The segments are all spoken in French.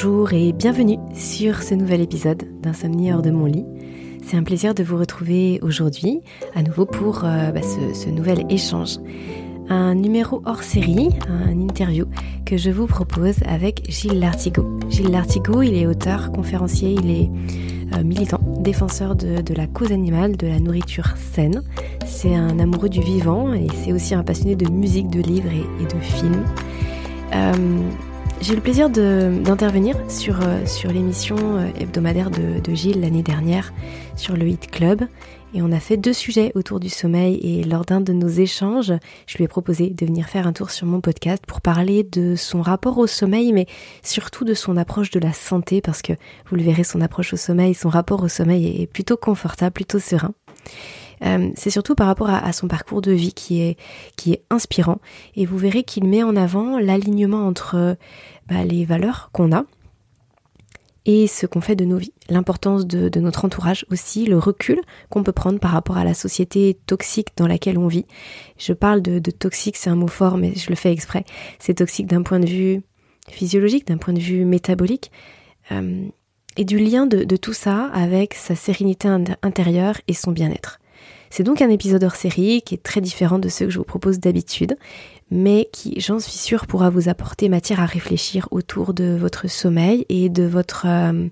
Bonjour et bienvenue sur ce nouvel épisode d'Insomnie hors de mon lit. C'est un plaisir de vous retrouver aujourd'hui à nouveau pour euh, bah, ce, nouvel échange. Un numéro hors série, un interview que je vous propose avec Gilles Lartigot. Gilles Lartigot, il est auteur, conférencier, il est euh, militant, défenseur de, la cause animale, de la nourriture saine. C'est un amoureux du vivant et c'est aussi un passionné de musique, de livres et, de films. Euh, j'ai le plaisir d'intervenir sur, euh, sur l'émission euh, hebdomadaire de, de Gilles l'année dernière sur le Hit Club. Et on a fait deux sujets autour du sommeil et lors d'un de nos échanges, je lui ai proposé de venir faire un tour sur mon podcast pour parler de son rapport au sommeil, mais surtout de son approche de la santé, parce que vous le verrez, son approche au sommeil, son rapport au sommeil est plutôt confortable, plutôt serein. Euh, c'est surtout par rapport à, son parcours de vie qui est, qui est inspirant. Et vous verrez qu'il met en avant l'alignement entre bah, les valeurs qu'on a et ce qu'on fait de nos vies, l'importance de, notre entourage aussi, le recul qu'on peut prendre par rapport à la société toxique dans laquelle on vit. Je parle de, toxique, c'est un mot fort, mais je le fais exprès. C'est toxique d'un point de vue physiologique, d'un point de vue métabolique, euh, et du lien de, de, tout ça avec sa sérénité intérieure et son bien-être. C'est donc un épisode hors série qui est très différent de ceux que je vous propose d'habitude, mais qui, j'en suis sûre, pourra vous apporter matière à réfléchir autour de votre sommeil et de votre, euh,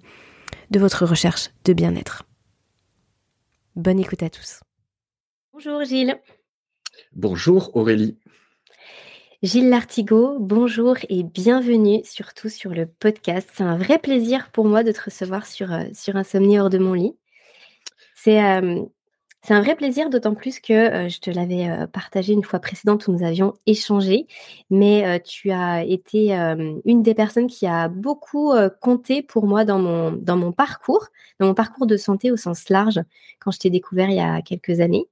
de votre recherche de bien-être. Bonne écoute à tous. Bonjour Gilles. Bonjour Aurélie. Gilles Lartigot, bonjour et bienvenue surtout sur le podcast. C'est un vrai plaisir pour moi de te recevoir sur, euh, sur Insomnie hors de mon lit. C'est euh, c'est un vrai plaisir, d'autant plus que euh, je te l'avais euh, partagé une fois précédente où nous avions échangé, mais euh, tu as été une des personnes qui a beaucoup compté pour moi dans mon, parcours, dans mon parcours de santé au sens large, quand je t'ai découvert il y a quelques années.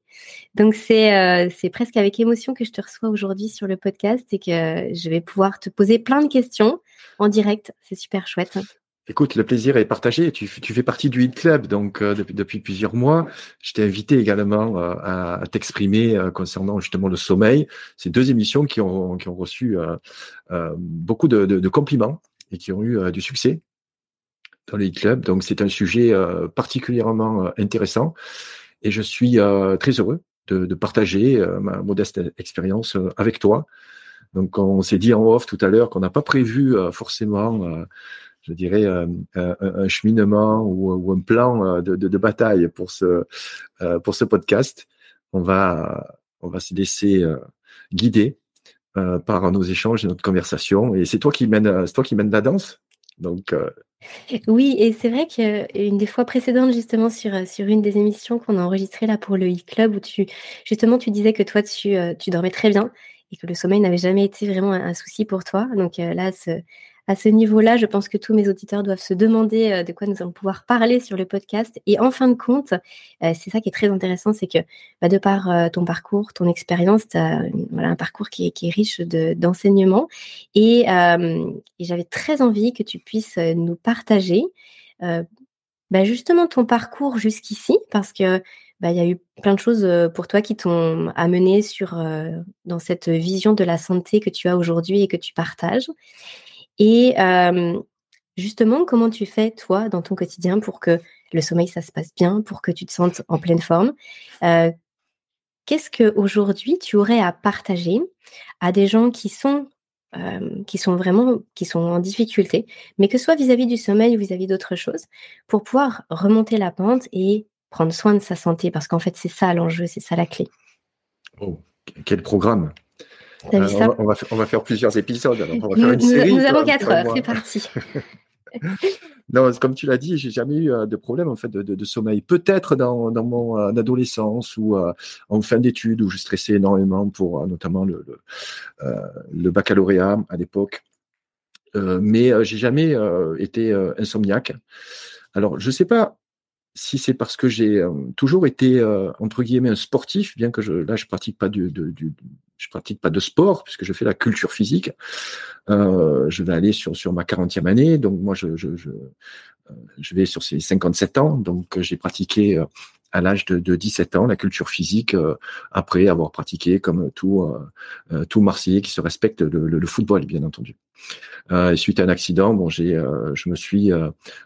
Donc c'est presque avec émotion que je te reçois aujourd'hui sur le podcast et que je vais pouvoir te poser plein de questions en direct. C'est super chouette. Écoute, le plaisir est partagé. Tu, fais partie du Hit Club, donc euh, depuis, plusieurs mois. Je t'ai invité également euh, à, t'exprimer euh, concernant justement le sommeil. Ces deux émissions qui ont, qui ont reçu beaucoup de, de, de, compliments et qui ont eu du succès dans le Hit Club. Donc c'est un sujet particulièrement intéressant et je suis très heureux de, de partager ma modeste expérience avec toi. Donc on s'est dit en off tout à l'heure qu'on n'a pas prévu forcément je dirais, euh, un, cheminement ou, un plan euh, de, bataille pour ce, euh, podcast. On va, on va se laisser guider par nos échanges et notre conversation. Et c'est toi qui mène, c'est toi qui mène la danse. Donc, Oui, et c'est vrai qu'une des fois précédentes, justement, sur, sur une des émissions qu'on a enregistrées là pour le e-club, où tu, justement, tu disais que toi, tu, tu dormais très bien et que le sommeil n'avait jamais été vraiment un souci pour toi. Donc là, ce, à ce niveau-là, je pense que tous mes auditeurs doivent se demander euh, de quoi nous allons pouvoir parler sur le podcast. Et en fin de compte, euh, c'est ça qui est très intéressant, c'est que bah, de par euh, ton parcours, ton expérience, tu as un parcours qui est, riche d'enseignement. et, j'avais très envie que tu puisses nous partager bah, justement ton parcours jusqu'ici, parce que bah, il y a eu plein de choses pour toi qui t'ont amené sur, dans cette vision de la santé que tu as aujourd'hui et que tu partages. Et justement, comment tu fais, toi, dans ton quotidien, pour que le sommeil, ça se passe bien, pour que tu te sentes en pleine forme? Qu'est-ce qu'aujourd'hui, tu aurais à partager à des gens qui sont, vraiment qui sont en difficulté, mais que ce soit vis-à-vis du sommeil ou vis-à-vis d'autres choses, pour pouvoir remonter la pente et prendre soin de sa santé? Parce qu'en fait, c'est ça l'enjeu, c'est ça la clé. Oh, quel programme euh, on, va, on, va, faire plusieurs épisodes. on va faire une nous, série, nous avons quatre heures, c'est parti. non, comme tu l'as dit, j'ai jamais eu euh, de problème en fait de, sommeil. Peut-être dans, mon euh, adolescence ou en fin d'études où je stressais énormément pour notamment le, le, baccalauréat à l'époque. mais j'ai jamais été insomniaque. Alors, je sais pas si c'est parce que j'ai toujours été entre guillemets un sportif, bien que je, là je pratique pas du, du, je pratique pas de sport puisque je fais la culture physique. Euh, je vais aller sur, sur ma 40e année, donc moi je, je, je, euh, je vais sur ces 57 ans, donc j'ai pratiqué euh, à l'âge de, de, 17 ans la culture physique après avoir pratiqué comme tout tout Marseillais qui se respecte le, le, football bien entendu. suite à un accident, bon j'ai je me suis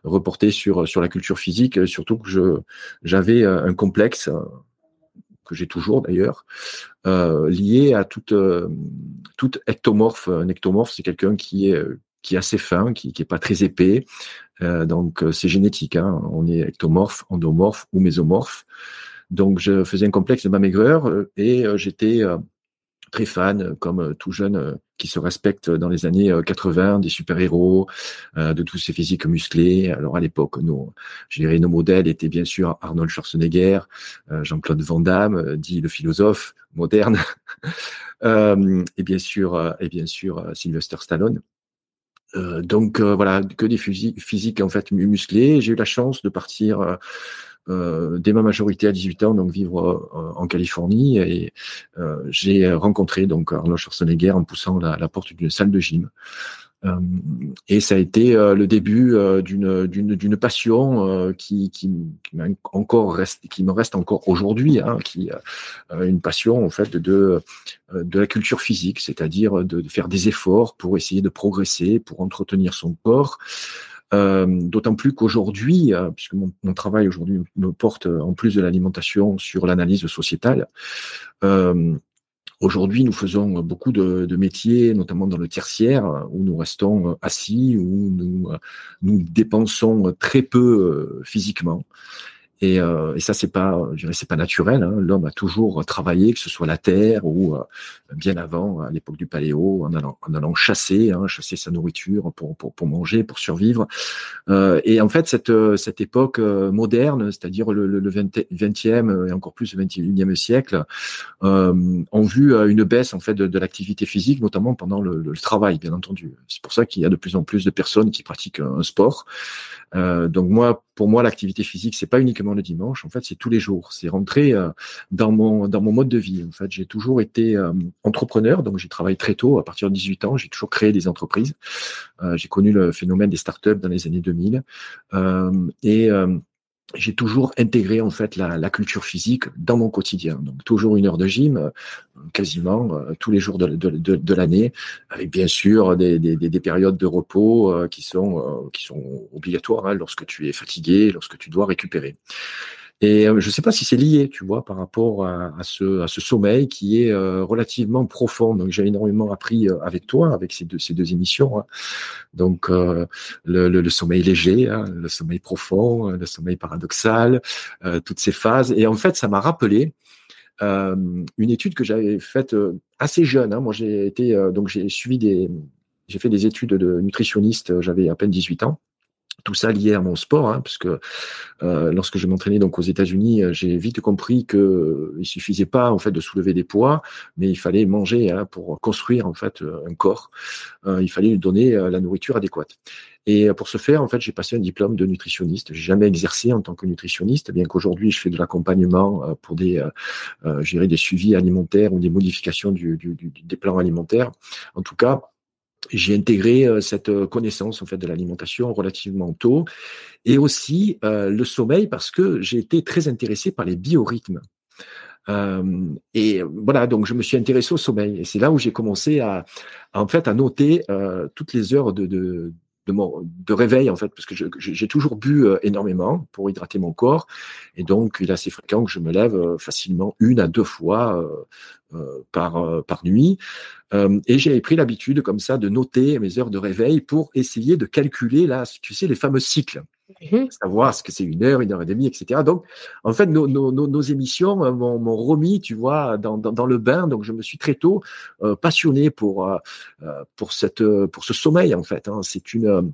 reporté sur sur la culture physique, surtout que je j'avais un complexe que j'ai toujours d'ailleurs, euh, lié à toute, euh, toute ectomorphe. Un ectomorphe, c'est quelqu'un qui est, qui est assez fin, qui n'est pas très épais. Euh, donc c'est génétique. Hein. On est ectomorphe, endomorphe ou mésomorphe. Donc je faisais un complexe de ma maigreur et j'étais très fan, comme tout jeune qui se respecte dans les années 80, des super-héros, de tous ces physiques musclés. Alors à l'époque, nos, je dirais, nos modèles étaient bien sûr Arnold Schwarzenegger, Jean-Claude Van Damme, dit le philosophe moderne, et bien sûr, et bien sûr Sylvester Stallone. Donc voilà, que des physiques en fait musclés. J'ai eu la chance de partir euh, dès ma majorité à 18 ans, donc vivre euh, en Californie. Et euh, j'ai rencontré donc Arnold Schwarzenegger en poussant la porte d'une salle de gym. Euh, et ça a été le début d'une d'une d'une passion qui qui, qui encore reste qui me reste encore aujourd'hui hein, qui une passion en fait de de la culture physique c'est-à-dire de, faire des efforts pour essayer de progresser pour entretenir son corps. Euh, d'autant plus qu'aujourd'hui, euh, puisque mon, travail aujourd'hui me porte euh, en plus de l'alimentation sur l'analyse sociétale, Aujourd'hui, nous faisons beaucoup de, métiers, notamment dans le tertiaire, où nous restons assis, où nous dépensons très peu physiquement. Et, euh, et ça, c'est pas, c'est pas naturel. Hein. L'homme a toujours travaillé, que ce soit la terre ou euh, bien avant, à l'époque du paléo, en allant, en allant chasser, hein, chasser sa nourriture pour, pour, pour manger, pour survivre. Euh, et en fait, cette, cette époque euh, moderne, c'est-à-dire le, le, 20e et encore plus le 21e siècle, euh, ont vu une baisse en fait de, de l'activité physique, notamment pendant le, le travail, bien entendu. C'est pour ça qu'il y a de plus en plus de personnes qui pratiquent un sport. Donc moi, pour moi, l'activité physique, c'est pas uniquement le dimanche. En fait, c'est tous les jours. C'est rentré euh, dans mon dans mon mode de vie. En fait, j'ai toujours été euh, entrepreneur, donc j'ai travaillé très tôt. À partir de 18 ans, j'ai toujours créé des entreprises. Euh, j'ai connu le phénomène des startups dans les années 2000 et j'ai toujours intégré en fait la, culture physique dans mon quotidien. Donc toujours une heure de gym, euh, quasiment euh, tous les jours de, l'année, avec bien sûr des, des, des, périodes de repos euh, qui sont qui sont obligatoires hein, lorsque tu es fatigué, lorsque tu dois récupérer. Et euh, je ne sais pas si c'est lié, tu vois, par rapport à, à, ce, à ce sommeil qui est euh, relativement profond. Donc j'ai énormément appris euh, avec toi, avec ces deux, ces deux émissions. Hein. Donc le, le, le, sommeil léger, hein, le sommeil profond, le sommeil paradoxal, toutes ces phases. Et en fait, ça m'a rappelé une étude que j'avais faite assez jeune. Hein. Moi, j'ai été donc j'ai suivi des, j'ai fait des études de nutritionniste. J'avais à peine 18 ans tout ça lié à mon sport, hein, parce que euh, lorsque je m'entraînais donc aux États-Unis, euh, j'ai vite compris que euh, il suffisait pas en fait de soulever des poids, mais il fallait manger hein, pour construire en fait un corps. il fallait lui donner la nourriture adéquate. Et pour ce faire, en fait, j'ai passé un diplôme de nutritionniste. J'ai jamais exercé en tant que nutritionniste, bien qu'aujourd'hui je fais de l'accompagnement pour des, euh, des suivis alimentaires ou des modifications du, du, des plans alimentaires. En tout cas, j'ai intégré euh, cette euh, connaissance en fait de l'alimentation relativement tôt et aussi euh, le sommeil parce que j'ai été très intéressé par les biorhythmes. Et voilà, donc je me suis intéressé au sommeil et c'est là où j'ai commencé à, en fait à noter toutes les heures de, de de, réveil en fait parce que j'ai toujours bu énormément pour hydrater mon corps et donc il est assez fréquent que je me lève facilement une à deux fois euh, par, par nuit euh, et j'ai pris l'habitude comme ça de noter mes heures de réveil pour essayer de calculer là, tu sais, les fameux cycles. Mmh savoir ce que c'est une heure, une heure et demie, etc. Donc, en fait, nos, nos, émissions euh, m'ont remis, tu vois, dans, dans, le bain. Donc, je me suis très tôt euh, passionné pour euh, euh pour cette pour ce sommeil, en fait. Hein. C'est une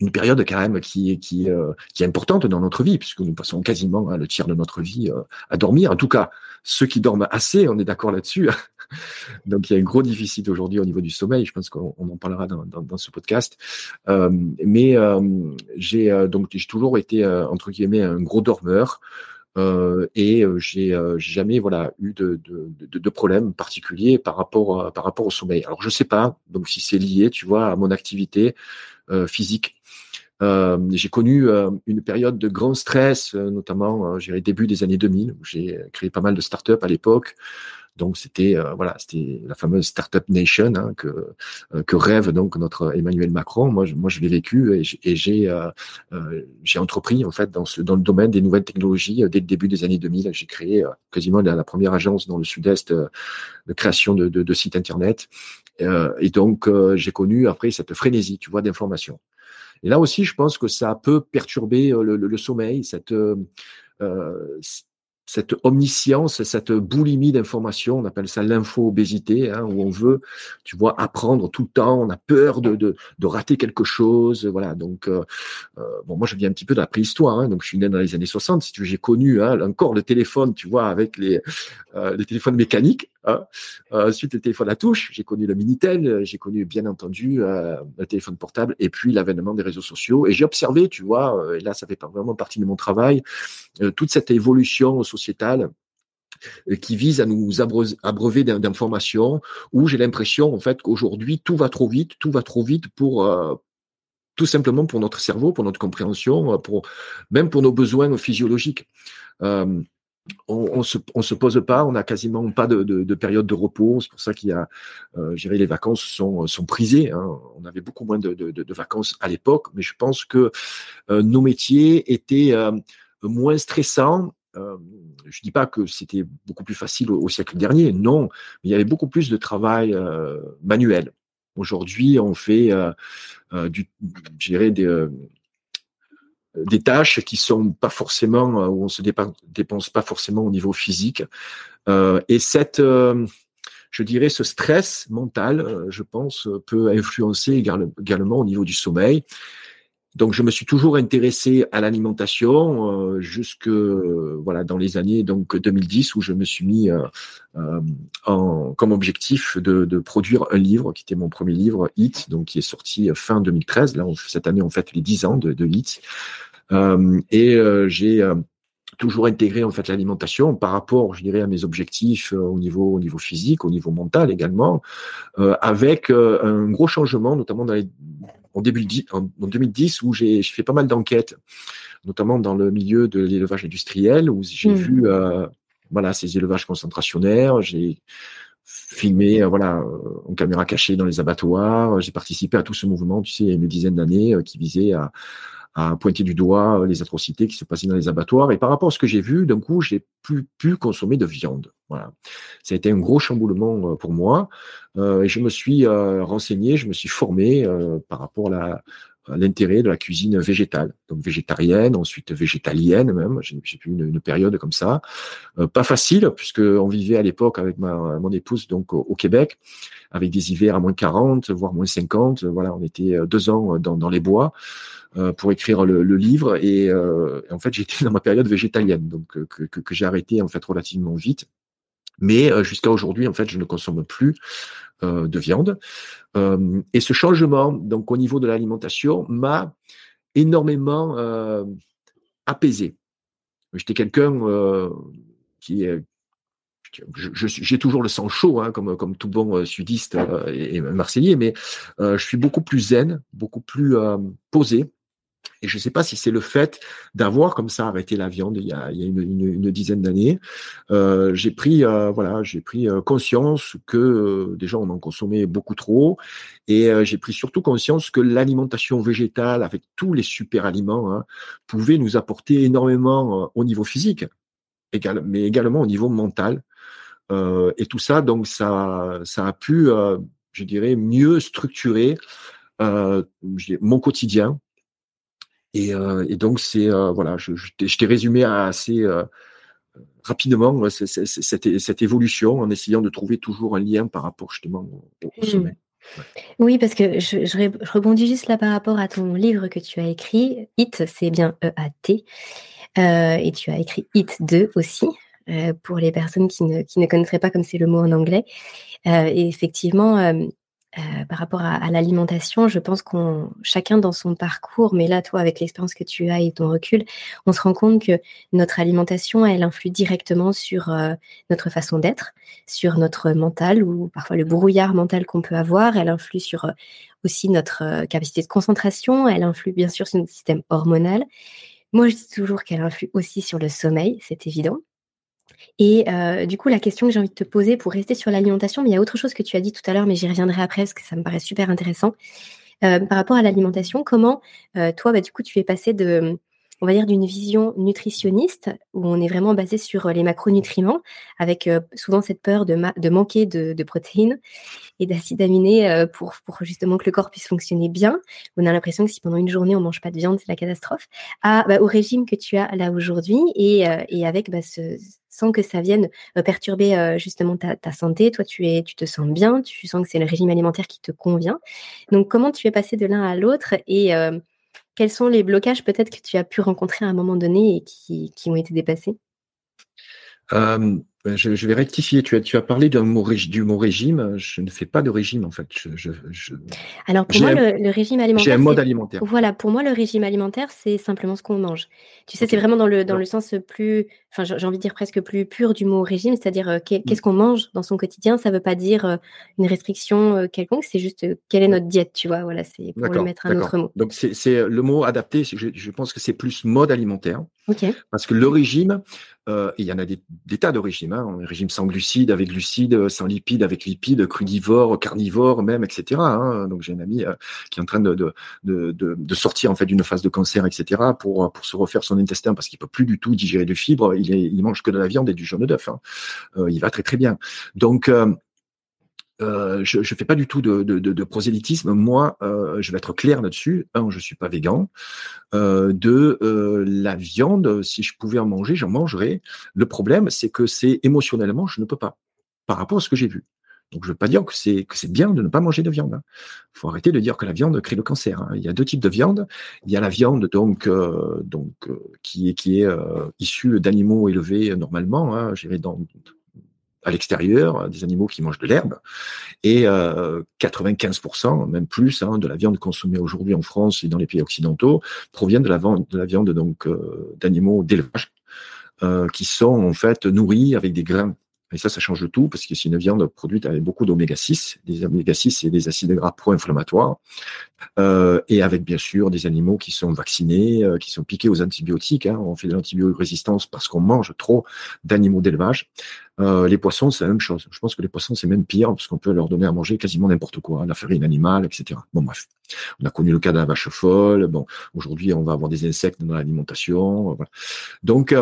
une période quand même qui, qui, euh, qui est importante dans notre vie, puisque nous passons quasiment hein, le tiers de notre vie euh, à dormir. En tout cas, ceux qui dorment assez, on est d'accord là-dessus. Donc il y a un gros déficit aujourd'hui au niveau du sommeil. Je pense qu'on en parlera dans, dans, dans ce podcast. Euh, mais euh, j'ai donc j'ai toujours été entre guillemets un gros dormeur. Euh, et j'ai jamais voilà eu de, de, de, de problème particulier par rapport par rapport au sommeil. Alors je sais pas donc si c'est lié, tu vois, à mon activité physique j'ai connu une période de grand stress, notamment, euh, début des années 2000, où j'ai créé pas mal de startups à l'époque. Donc c'était euh, voilà, c'était la fameuse startup nation hein, que euh, que rêve donc notre Emmanuel Macron. Moi, je, moi, je l'ai vécu et j'ai euh, j'ai entrepris en fait dans ce dans le domaine des nouvelles technologies dès le début des années 2000. J'ai créé quasiment la, première agence dans le Sud-Est de création de, de, de sites internet. et donc j'ai connu après cette frénésie, tu vois, d'information. Et là aussi, je pense que ça peut perturber le, le, sommeil, cette euh, cette omniscience, cette boulimie d'informations, on appelle ça l'info-obésité, hein, où on veut, tu vois, apprendre tout le temps, on a peur de, de, rater quelque chose, voilà. Donc, euh, euh, bon, moi je viens un petit peu de la préhistoire, hein, donc je suis né dans les années 60, si tu j'ai connu hein, encore le téléphone, tu vois, avec les, euh, les téléphones mécaniques, ensuite le téléphone à touche, j'ai connu le Minitel, j'ai connu bien entendu le téléphone portable, et puis l'avènement des réseaux sociaux, et j'ai observé, tu vois, et là ça fait vraiment partie de mon travail, toute cette évolution sociétale euh, qui vise à nous abreuver d'informations, où j'ai l'impression en fait qu'aujourd'hui tout va trop vite, tout va trop vite pour euh, tout simplement pour notre cerveau, pour notre compréhension, euh, pour même pour nos besoins physiologiques. on, se, se pose pas, on n'a quasiment pas de, période de repos. C'est pour ça qu'il y a, euh, les vacances sont, sont prisées. Hein. On avait beaucoup moins de, vacances à l'époque, mais je pense que nos métiers étaient moins stressants euh, je dis pas que c'était beaucoup plus facile au, siècle dernier, non, mais il y avait beaucoup plus de travail euh, manuel. Aujourd'hui, on fait euh, du, des, des tâches qui sont pas forcément où on se dépense pas forcément au niveau physique. et cette je dirais, ce stress mental, je pense, peut influencer également au niveau du sommeil. Donc, je me suis toujours intéressé à l'alimentation euh, jusque euh, voilà dans les années donc 2010 où je me suis mis euh, euh, en, comme objectif de, de, produire un livre qui était mon premier livre Hit, donc qui est sorti fin 2013. Là, cette année, on fait les 10 ans de, de Hit. et j'ai toujours intégré en fait l'alimentation par rapport, je dirais, à mes objectifs au niveau au niveau physique, au niveau mental également, avec un gros changement, notamment dans les en, début, en, 2010 où j'ai fait pas mal d'enquêtes, notamment dans le milieu de l'élevage industriel, où j'ai mmh. vu euh, voilà ces élevages concentrationnaires. J'ai filmé euh, voilà euh, en caméra cachée dans les abattoirs. J'ai participé à tout ce mouvement, tu sais, il y a une dizaine d'années, qui visait à, à pointer du doigt euh, les atrocités qui se passaient dans les abattoirs. Et par rapport à ce que j'ai vu, d'un coup, j'ai plus pu consommer de viande. Voilà. Ça a été un gros chamboulement euh, pour moi. Euh, et je me suis renseigné, je me suis formé par rapport à l'intérêt de la cuisine végétale, donc végétarienne, ensuite végétalienne même. J'ai eu une, une, période comme ça, pas facile puisque on vivait à l'époque avec ma mon épouse donc au, Québec, avec des hivers à moins 40 voire moins 50. Voilà, on était deux ans dans, dans les bois. Euh, pour écrire le, livre. Et, euh, en fait, j'étais dans ma période végétalienne, donc euh, que, que, que j'ai arrêté en fait relativement vite. Mais jusqu'à aujourd'hui, en fait, je ne consomme plus de viande. et ce changement, donc au niveau de l'alimentation, m'a énormément apaisé. J'étais quelqu'un qui est j'ai toujours le sang chaud, hein, comme, comme tout bon sudiste et, et, marseillais, mais je suis beaucoup plus zen, beaucoup plus posé. Et je ne sais pas si c'est le fait d'avoir comme ça arrêté la viande il y a, il y a une, une, dizaine d'années. Euh, j'ai pris, euh, voilà, j'ai pris euh, conscience que euh, déjà on en consommait beaucoup trop, et euh, j'ai pris surtout conscience que l'alimentation végétale, avec tous les super aliments, hein, pouvait nous apporter énormément au niveau physique, mais également au niveau mental. et tout ça, donc ça, ça a pu, je dirais, mieux structurer mon quotidien et, euh, et donc, c'est euh, voilà, je, je t'ai résumé assez euh, rapidement cette, cette, évolution en essayant de trouver toujours un lien par rapport justement au, mmh. sommet. Oui, parce que je, je, rebondis juste là par rapport à ton livre que tu as écrit. It, c'est bien E-A-T. Euh, et tu as écrit It 2 aussi, euh, pour les personnes qui ne, qui ne connaîtraient pas comme c'est le mot en anglais. Euh, et effectivement, euh, par rapport à, l'alimentation, je pense qu'on chacun dans son parcours, mais là, toi, avec l'expérience que tu as et ton recul, on se rend compte que notre alimentation, elle influe directement sur euh, notre façon d'être, sur notre mental ou parfois le brouillard mental qu'on peut avoir. Elle influe sur euh, aussi notre capacité de concentration. Elle influe bien sûr sur notre système hormonal. Moi, je dis toujours qu'elle influe aussi sur le sommeil, c'est évident. Et euh, du coup, la question que j'ai envie de te poser pour rester sur l'alimentation, mais il y a autre chose que tu as dit tout à l'heure, mais j'y reviendrai après parce que ça me paraît super intéressant. Euh, par rapport à l'alimentation, comment euh, toi, bah, du coup, tu es passé de, on va dire, d'une vision nutritionniste où on est vraiment basé sur les macronutriments, avec souvent cette peur de, manquer de, protéines et d'acides aminés pour, pour, justement que le corps puisse fonctionner bien. On a l'impression que si pendant une journée on mange pas de viande, c'est la catastrophe. À, bah, au régime que tu as là aujourd'hui et, avec bah, sans que ça vienne euh, perturber euh, justement ta, santé. Toi, tu, te sens bien, tu sens que c'est le régime alimentaire qui te convient. Donc, comment tu es passé de l'un à l'autre et euh, quels sont les blocages peut-être que tu as pu rencontrer à un moment donné et qui, qui ont été dépassés? Je, vais rectifier. Tu as, tu as parlé d'un mot, du mot régime. Je ne fais pas de régime, en fait. Je, Alors, pour moi, le, régime alimentaire. J'ai un mode alimentaire. Voilà, pour moi, le régime alimentaire, c'est simplement ce qu'on mange. Tu sais, c'est vraiment dans le, dans le sens plus. Enfin, j'ai envie de dire presque plus pur du mot régime, c'est-à-dire euh, mm. qu'est-ce qu'on mange dans son quotidien? Ça ne veut pas dire euh, une restriction euh, quelconque, c'est juste quelle est notre diète, tu vois? Voilà, c'est pour le mettre un autre mot. Donc, c'est le mot adapté. Je pense que c'est plus mode alimentaire. OK. Parce que le régime, euh, il y en a des, tas de régimes, hein, régime sans glucides, avec glucides, sans lipides, avec lipides, crudivore, carnivore même, etc. Hein. Donc j'ai un ami euh, qui est en train de, de, de, de, sortir en fait d'une phase de cancer, etc. pour pour se refaire son intestin parce qu'il peut plus du tout digérer de fibres. Il, est, il mange que de la viande et du jaune d'œuf. Hein. Euh, il va très très bien. Donc euh, je ne fais pas du tout de, de, de prosélytisme. Moi, euh, je vais être clair là-dessus. Un, je suis pas végan. Euh, deux, euh, la viande, si je pouvais en manger, j'en mangerais. Le problème, c'est que c'est émotionnellement, je ne peux pas, par rapport à ce que j'ai vu. Donc, je ne veux pas dire que c'est bien de ne pas manger de viande. Il hein. faut arrêter de dire que la viande crée le cancer. Hein. Il y a deux types de viande. Il y a la viande donc euh, donc qui est qui est issue d'animaux élevés normalement, hein, dans à l'extérieur, des animaux qui mangent de l'herbe, et 95%, euh, même plus, hein, de la viande consommée aujourd'hui en France et dans les pays occidentaux provient de la, de la viande donc euh, d'animaux d'élevage euh, qui sont en fait nourris avec des grains et ça, ça change tout, parce que c'est une viande produite avec beaucoup d'oméga 6. Des oméga 6, c'est des acides gras pro-inflammatoires. Euh, et avec, bien sûr, des animaux qui sont vaccinés, euh, qui sont piqués aux antibiotiques. Hein. On fait de l'antibiorésistance parce qu'on mange trop d'animaux d'élevage. Euh, les poissons, c'est la même chose. Je pense que les poissons, c'est même pire, parce qu'on peut leur donner à manger quasiment n'importe quoi, hein, la farine animale, etc. Bon, bref. On a connu le cas de vache folle. Bon, aujourd'hui, on va avoir des insectes dans l'alimentation. Voilà. Donc,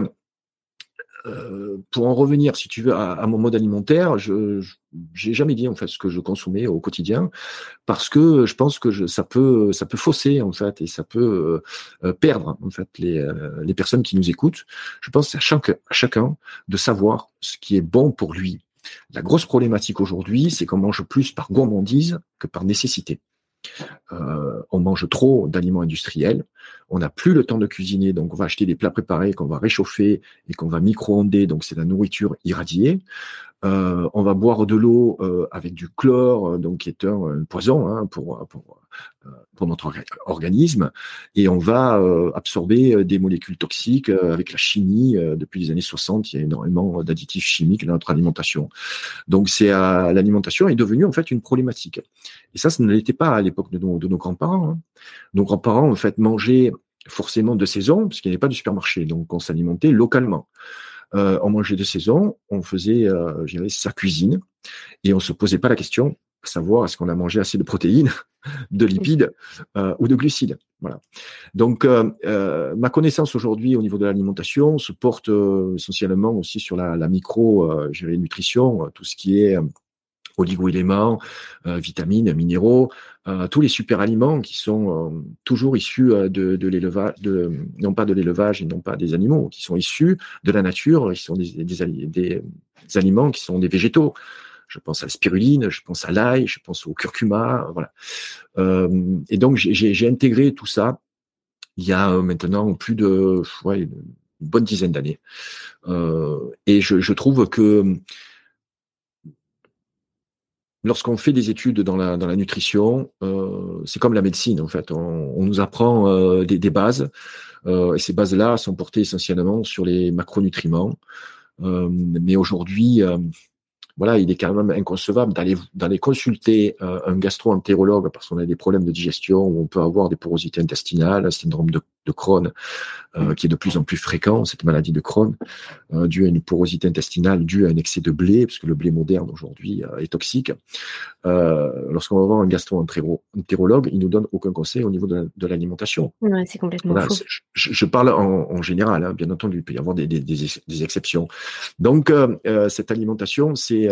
euh, pour en revenir, si tu veux, à, mon mode alimentaire, je j'ai jamais dit en fait ce que je consommais au quotidien parce que je pense que ça peut ça peut fausser en fait et ça peut euh, euh, perdre en fait les, les personnes qui nous écoutent. Je pense à, à chacun de savoir ce qui est bon pour lui. La grosse problématique aujourd'hui, c'est qu'on mange plus par gourmandise que par nécessité. Euh, on mange trop d'aliments industriels, on n'a plus le temps de cuisiner, donc on va acheter des plats préparés qu'on va réchauffer et qu'on va micro-onder, donc c'est la nourriture irradiée. Euh, on va boire de l'eau euh, avec du chlore, donc qui est un, poison hein, pour, pour, pour, notre organisme, et on va absorber des molécules toxiques avec la chimie. depuis les années 60, il y a énormément d'additifs chimiques dans notre alimentation. Donc c'est l'alimentation est devenue en fait une problématique. Et ça, ça ne l'était pas à l'époque de nos, de nos grands-parents. Hein. Nos grands-parents, en fait, mangeaient forcément de saison, parce qu'il n'y avait pas de supermarché, donc on s'alimentait localement. Euh, on mangeait de saison, on faisait, euh, je dirais, sa cuisine, et on se posait pas la question de savoir est-ce qu'on a mangé assez de protéines, de lipides euh, ou de glucides. Voilà. Donc, euh, euh, ma connaissance aujourd'hui au niveau de l'alimentation se porte essentiellement aussi sur la, la micro, euh, nutrition, tout ce qui est oligo-éléments, euh, vitamines, minéraux, euh, tous les super aliments qui sont euh, toujours issus de, de l'élevage, non pas de l'élevage et non pas des animaux, qui sont issus de la nature, qui sont des, des, des, aliments qui sont des végétaux. Je pense à la spiruline, je pense à l'ail, je pense au curcuma, voilà. et donc j'ai intégré tout ça il y a maintenant plus de ouais, une bonne dizaine d'années. et je, je trouve que lorsqu'on fait des études dans la, dans la nutrition, euh, c'est comme la médecine en fait. On, nous apprend euh, des, bases euh, et ces bases-là sont portées essentiellement sur les macronutriments. Mais aujourd'hui, voilà, il est quand même inconcevable d'aller d'aller consulter un gastro-entérologue parce qu'on a des problèmes de digestion ou on peut avoir des porosités intestinales, un syndrome de de Crohn, euh, qui est de plus en plus fréquent, cette maladie de Crohn, euh, due à une porosité intestinale, due à un excès de blé, parce que le blé moderne aujourd'hui euh, est toxique. Lorsqu'on va voir un gastro-entérologue, il nous donne aucun conseil au niveau de l'alimentation. Ouais, c'est complètement faux. Je, je, parle en, en général, hein, bien entendu, il peut y avoir des, des, des, des exceptions. Donc, cette alimentation, c'est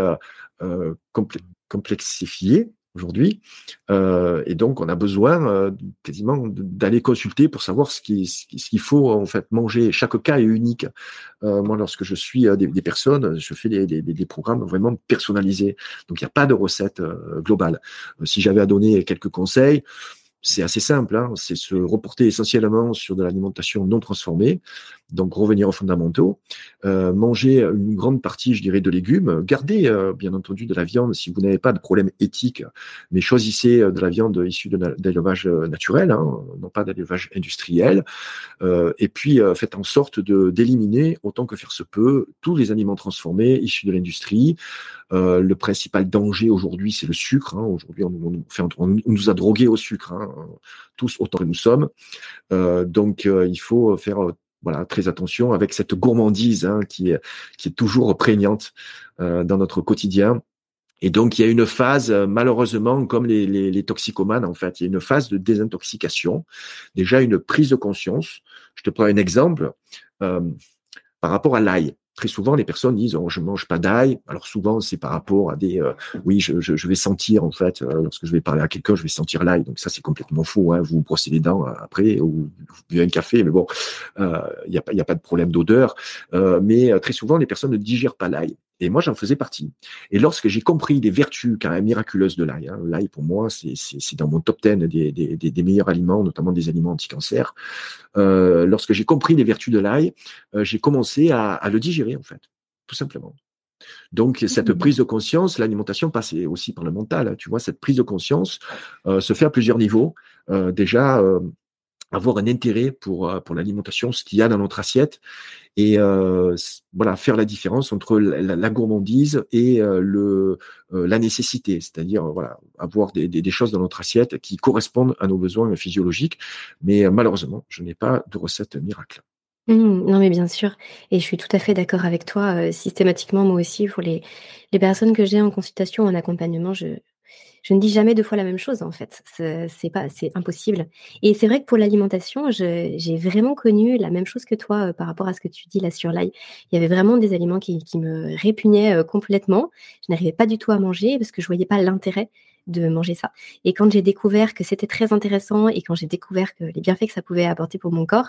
complexifié aujourd'hui. Euh, et donc, on a besoin euh, quasiment d'aller consulter pour savoir ce qu'il faut en fait manger. Chaque cas est unique. Euh, moi, lorsque je suis des, des, personnes, je fais des, des, des, programmes vraiment personnalisés. Donc, il n'y a pas de recette globale. si j'avais à donner quelques conseils, c'est assez simple, hein, c'est se reporter essentiellement sur de l'alimentation non transformée, donc revenir aux fondamentaux, euh, manger une grande partie, je dirais, de légumes, garder euh, bien entendu de la viande si vous n'avez pas de problème éthique, mais choisissez euh, de la viande issue d'élevage naturel, hein, non pas d'élevage industriel, euh, et puis euh, faites en sorte d'éliminer autant que faire se peut tous les aliments transformés issus de l'industrie. le principal danger aujourd'hui, c'est le sucre. Hein. Aujourd'hui, on, nous a drogués au sucre. Hein tous autant que nous sommes. Euh, donc, euh, il faut faire euh, voilà très attention avec cette gourmandise hein, qui est toujours prégnante dans notre quotidien. Et donc, il y a une phase, malheureusement, comme les, toxicomanes, en fait, il y a une phase de désintoxication, déjà une prise de conscience. Je te prends un exemple euh, par rapport à l'ail très souvent, les personnes disent oh, je mange pas d'ail. Alors souvent, c'est par rapport à des euh, oui, je, vais sentir en fait euh, lorsque je vais parler à quelqu'un, je vais sentir l'ail. Donc ça, c'est complètement faux. Hein. Vous vous brossez les dents euh, après ou vous buvez un café, mais bon, il euh, n'y a a pas de problème d'odeur. mais très souvent, les personnes ne digèrent pas l'ail. Et moi, j'en faisais partie. Et lorsque j'ai compris les vertus quand même miraculeuses de l'ail, hein, l'ail pour moi, c'est dans mon top 10 des, des, des, meilleurs aliments, notamment des aliments anti-cancer. Euh, lorsque j'ai compris les vertus de l'ail, euh, j'ai commencé à, à, le digérer en fait, tout simplement. Donc cette mmh. prise de conscience, l'alimentation passe aussi par le mental. Hein, tu vois, cette prise de conscience euh, se fait à plusieurs niveaux. Euh, déjà, euh, avoir un intérêt pour pour l'alimentation, ce qu'il y a dans notre assiette, et euh, voilà faire la différence entre la, gourmandise et euh, le euh, la nécessité, c'est-à-dire voilà avoir des, des, des, choses dans notre assiette qui correspondent à nos besoins physiologiques. Mais malheureusement, je n'ai pas de recette miracle. Mmh, non, mais bien sûr, et je suis tout à fait d'accord avec toi. systématiquement, moi aussi, pour les, les personnes que j'ai en consultation, en accompagnement, je, je ne dis jamais deux fois la même chose en fait. C'est pas, c'est impossible. Et c'est vrai que pour l'alimentation, j'ai vraiment connu la même chose que toi euh, par rapport à ce que tu dis là sur l'ail. Il y avait vraiment des aliments qui, me répugnaient euh, complètement. Je n'arrivais pas du tout à manger parce que je voyais pas l'intérêt de manger ça. Et quand j'ai découvert que c'était très intéressant et quand j'ai découvert que les bienfaits que ça pouvait apporter pour mon corps,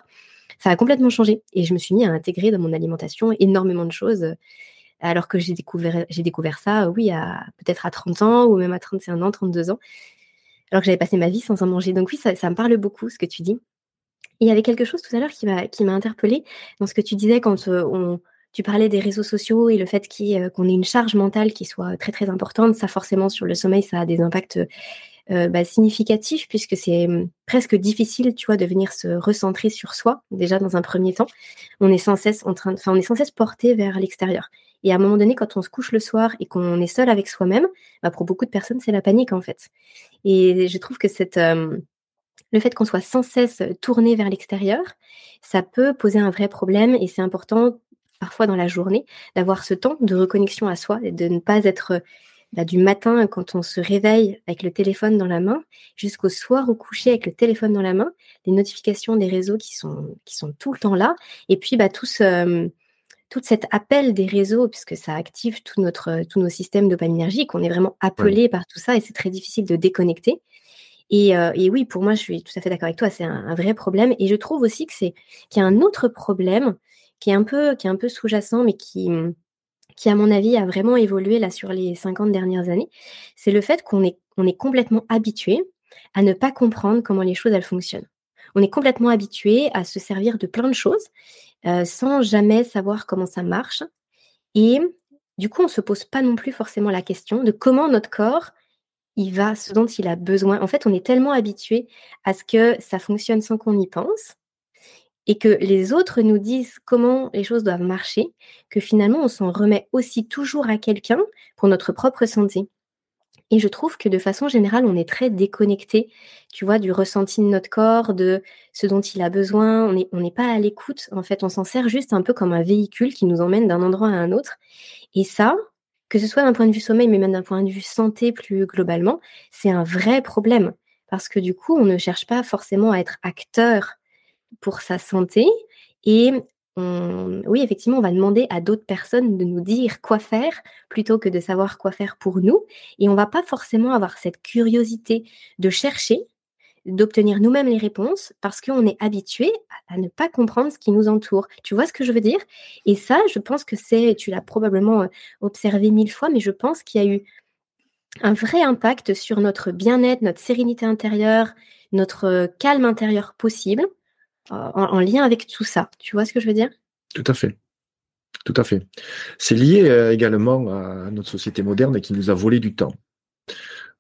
ça a complètement changé. Et je me suis mis à intégrer dans mon alimentation énormément de choses alors que j'ai découvert, j'ai découvert ça, oui, à, peut-être à 30 ans ou même à 31 ans, 32 ans, alors que j'avais passé ma vie sans en manger. Donc oui, ça, me parle beaucoup, ce que tu dis. il y avait quelque chose tout à l'heure qui m'a, qui m'a interpellée dans ce que tu disais quand euh, tu parlais des réseaux sociaux et le fait euh, qu'on ait une charge mentale qui soit très très importante. Ça forcément sur le sommeil, ça a des impacts euh, bah, significatifs puisque c'est hum, presque difficile, tu vois, de venir se recentrer sur soi déjà dans un premier temps. On est sans cesse en train, enfin on est sans cesse porté vers l'extérieur. Et à un moment donné, quand on se couche le soir et qu'on est seul avec soi-même, bah pour beaucoup de personnes, c'est la panique en fait. Et je trouve que le fait qu'on soit sans cesse tourné vers l'extérieur, ça peut poser un vrai problème et c'est important parfois dans la journée d'avoir ce temps de reconnexion à soi et de ne pas être bah, du matin quand on se réveille avec le téléphone dans la main jusqu'au soir au coucher avec le téléphone dans la main, les notifications des réseaux qui sont, qui sont tout le temps là et puis bah, tout ce, tout cet appel des réseaux, puisque ça active tout notre, tous nos systèmes dopaminergiques, on est vraiment appelé par tout ça et c'est très difficile de déconnecter. Et, euh, et, oui, pour moi, je suis tout à fait d'accord avec toi, c'est un, vrai problème. Et je trouve aussi que c'est qu'il y a un autre problème qui est un peu, qui est un peu sous-jacent, mais qui, qui, à mon avis, a vraiment évolué là sur les 50 dernières années. C'est le fait qu'on est, on est complètement habitué à ne pas comprendre comment les choses elles fonctionnent. On est complètement habitué à se servir de plein de choses euh, sans jamais savoir comment ça marche. Et du coup, on ne se pose pas non plus forcément la question de comment notre corps il va ce dont il a besoin. En fait, on est tellement habitué à ce que ça fonctionne sans qu'on y pense et que les autres nous disent comment les choses doivent marcher, que finalement on s'en remet aussi toujours à quelqu'un pour notre propre santé. Et je trouve que de façon générale, on est très déconnecté, tu vois, du ressenti de notre corps, de ce dont il a besoin. On n'est pas à l'écoute. En fait, on s'en sert juste un peu comme un véhicule qui nous emmène d'un endroit à un autre. Et ça, que ce soit d'un point de vue sommeil, mais même d'un point de vue santé plus globalement, c'est un vrai problème. Parce que du coup, on ne cherche pas forcément à être acteur pour sa santé. Et oui, effectivement, on va demander à d'autres personnes de nous dire quoi faire plutôt que de savoir quoi faire pour nous. Et on va pas forcément avoir cette curiosité de chercher, d'obtenir nous-mêmes les réponses parce qu'on est habitué à, ne pas comprendre ce qui nous entoure. Tu vois ce que je veux dire? Et ça, je pense que c'est, tu l'as probablement euh, observé mille fois, mais je pense qu'il y a eu un vrai impact sur notre bien-être, notre sérénité intérieure, notre euh, calme intérieur possible en, lien avec tout ça. Tu vois ce que je veux dire? Tout à fait. Tout à fait. C'est lié euh, également à notre société moderne qui nous a volé du temps.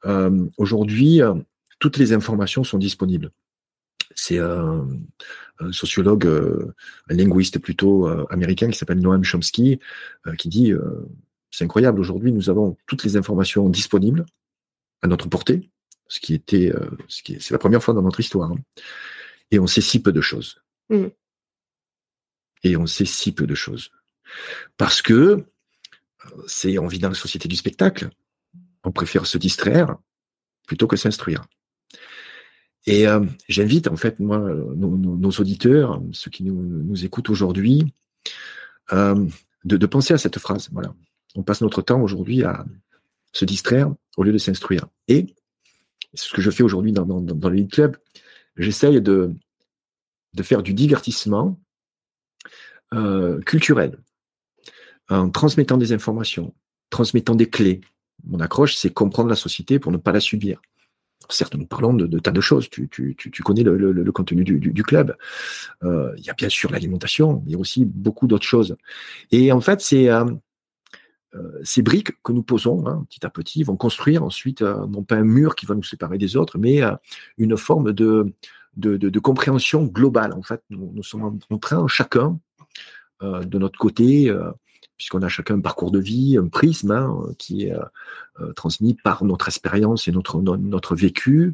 Euh, aujourd'hui, euh, toutes les informations sont disponibles. C'est un, sociologue, un linguiste plutôt américain qui s'appelle Noam Chomsky qui dit c'est incroyable, aujourd'hui nous avons toutes les informations disponibles à notre portée, ce qui était, c'est la première fois dans notre histoire. Et on sait si peu de choses. Mm. Et on sait si peu de choses. Parce que euh, c'est, on vit dans la société du spectacle. On préfère se distraire plutôt que s'instruire. Et euh, j'invite en fait moi nos, auditeurs, ceux qui nous, écoutent aujourd'hui, euh, de, penser à cette phrase. Voilà, on passe notre temps aujourd'hui à se distraire au lieu de s'instruire. Et c'est ce que je fais aujourd'hui dans, dans, dans le Lead Club j'essaye de, de faire du divertissement euh, culturel en transmettant des informations, transmettant des clés. Mon accroche, c'est comprendre la société pour ne pas la subir. Certes, nous parlons de, tas de choses. Tu, tu, tu connais le, le, contenu du, du, club. Euh, il y a bien sûr l'alimentation, mais il y a aussi beaucoup d'autres choses. Et en fait, c'est euh, ces briques que nous posons hein, petit à petit vont construire ensuite euh, non pas un mur qui va nous séparer des autres, mais euh, une forme de, compréhension globale. En fait, nous, sommes en train chacun de notre côté, puisqu'on a chacun un parcours de vie, un prisme hein, qui est transmis par notre expérience et notre, notre vécu.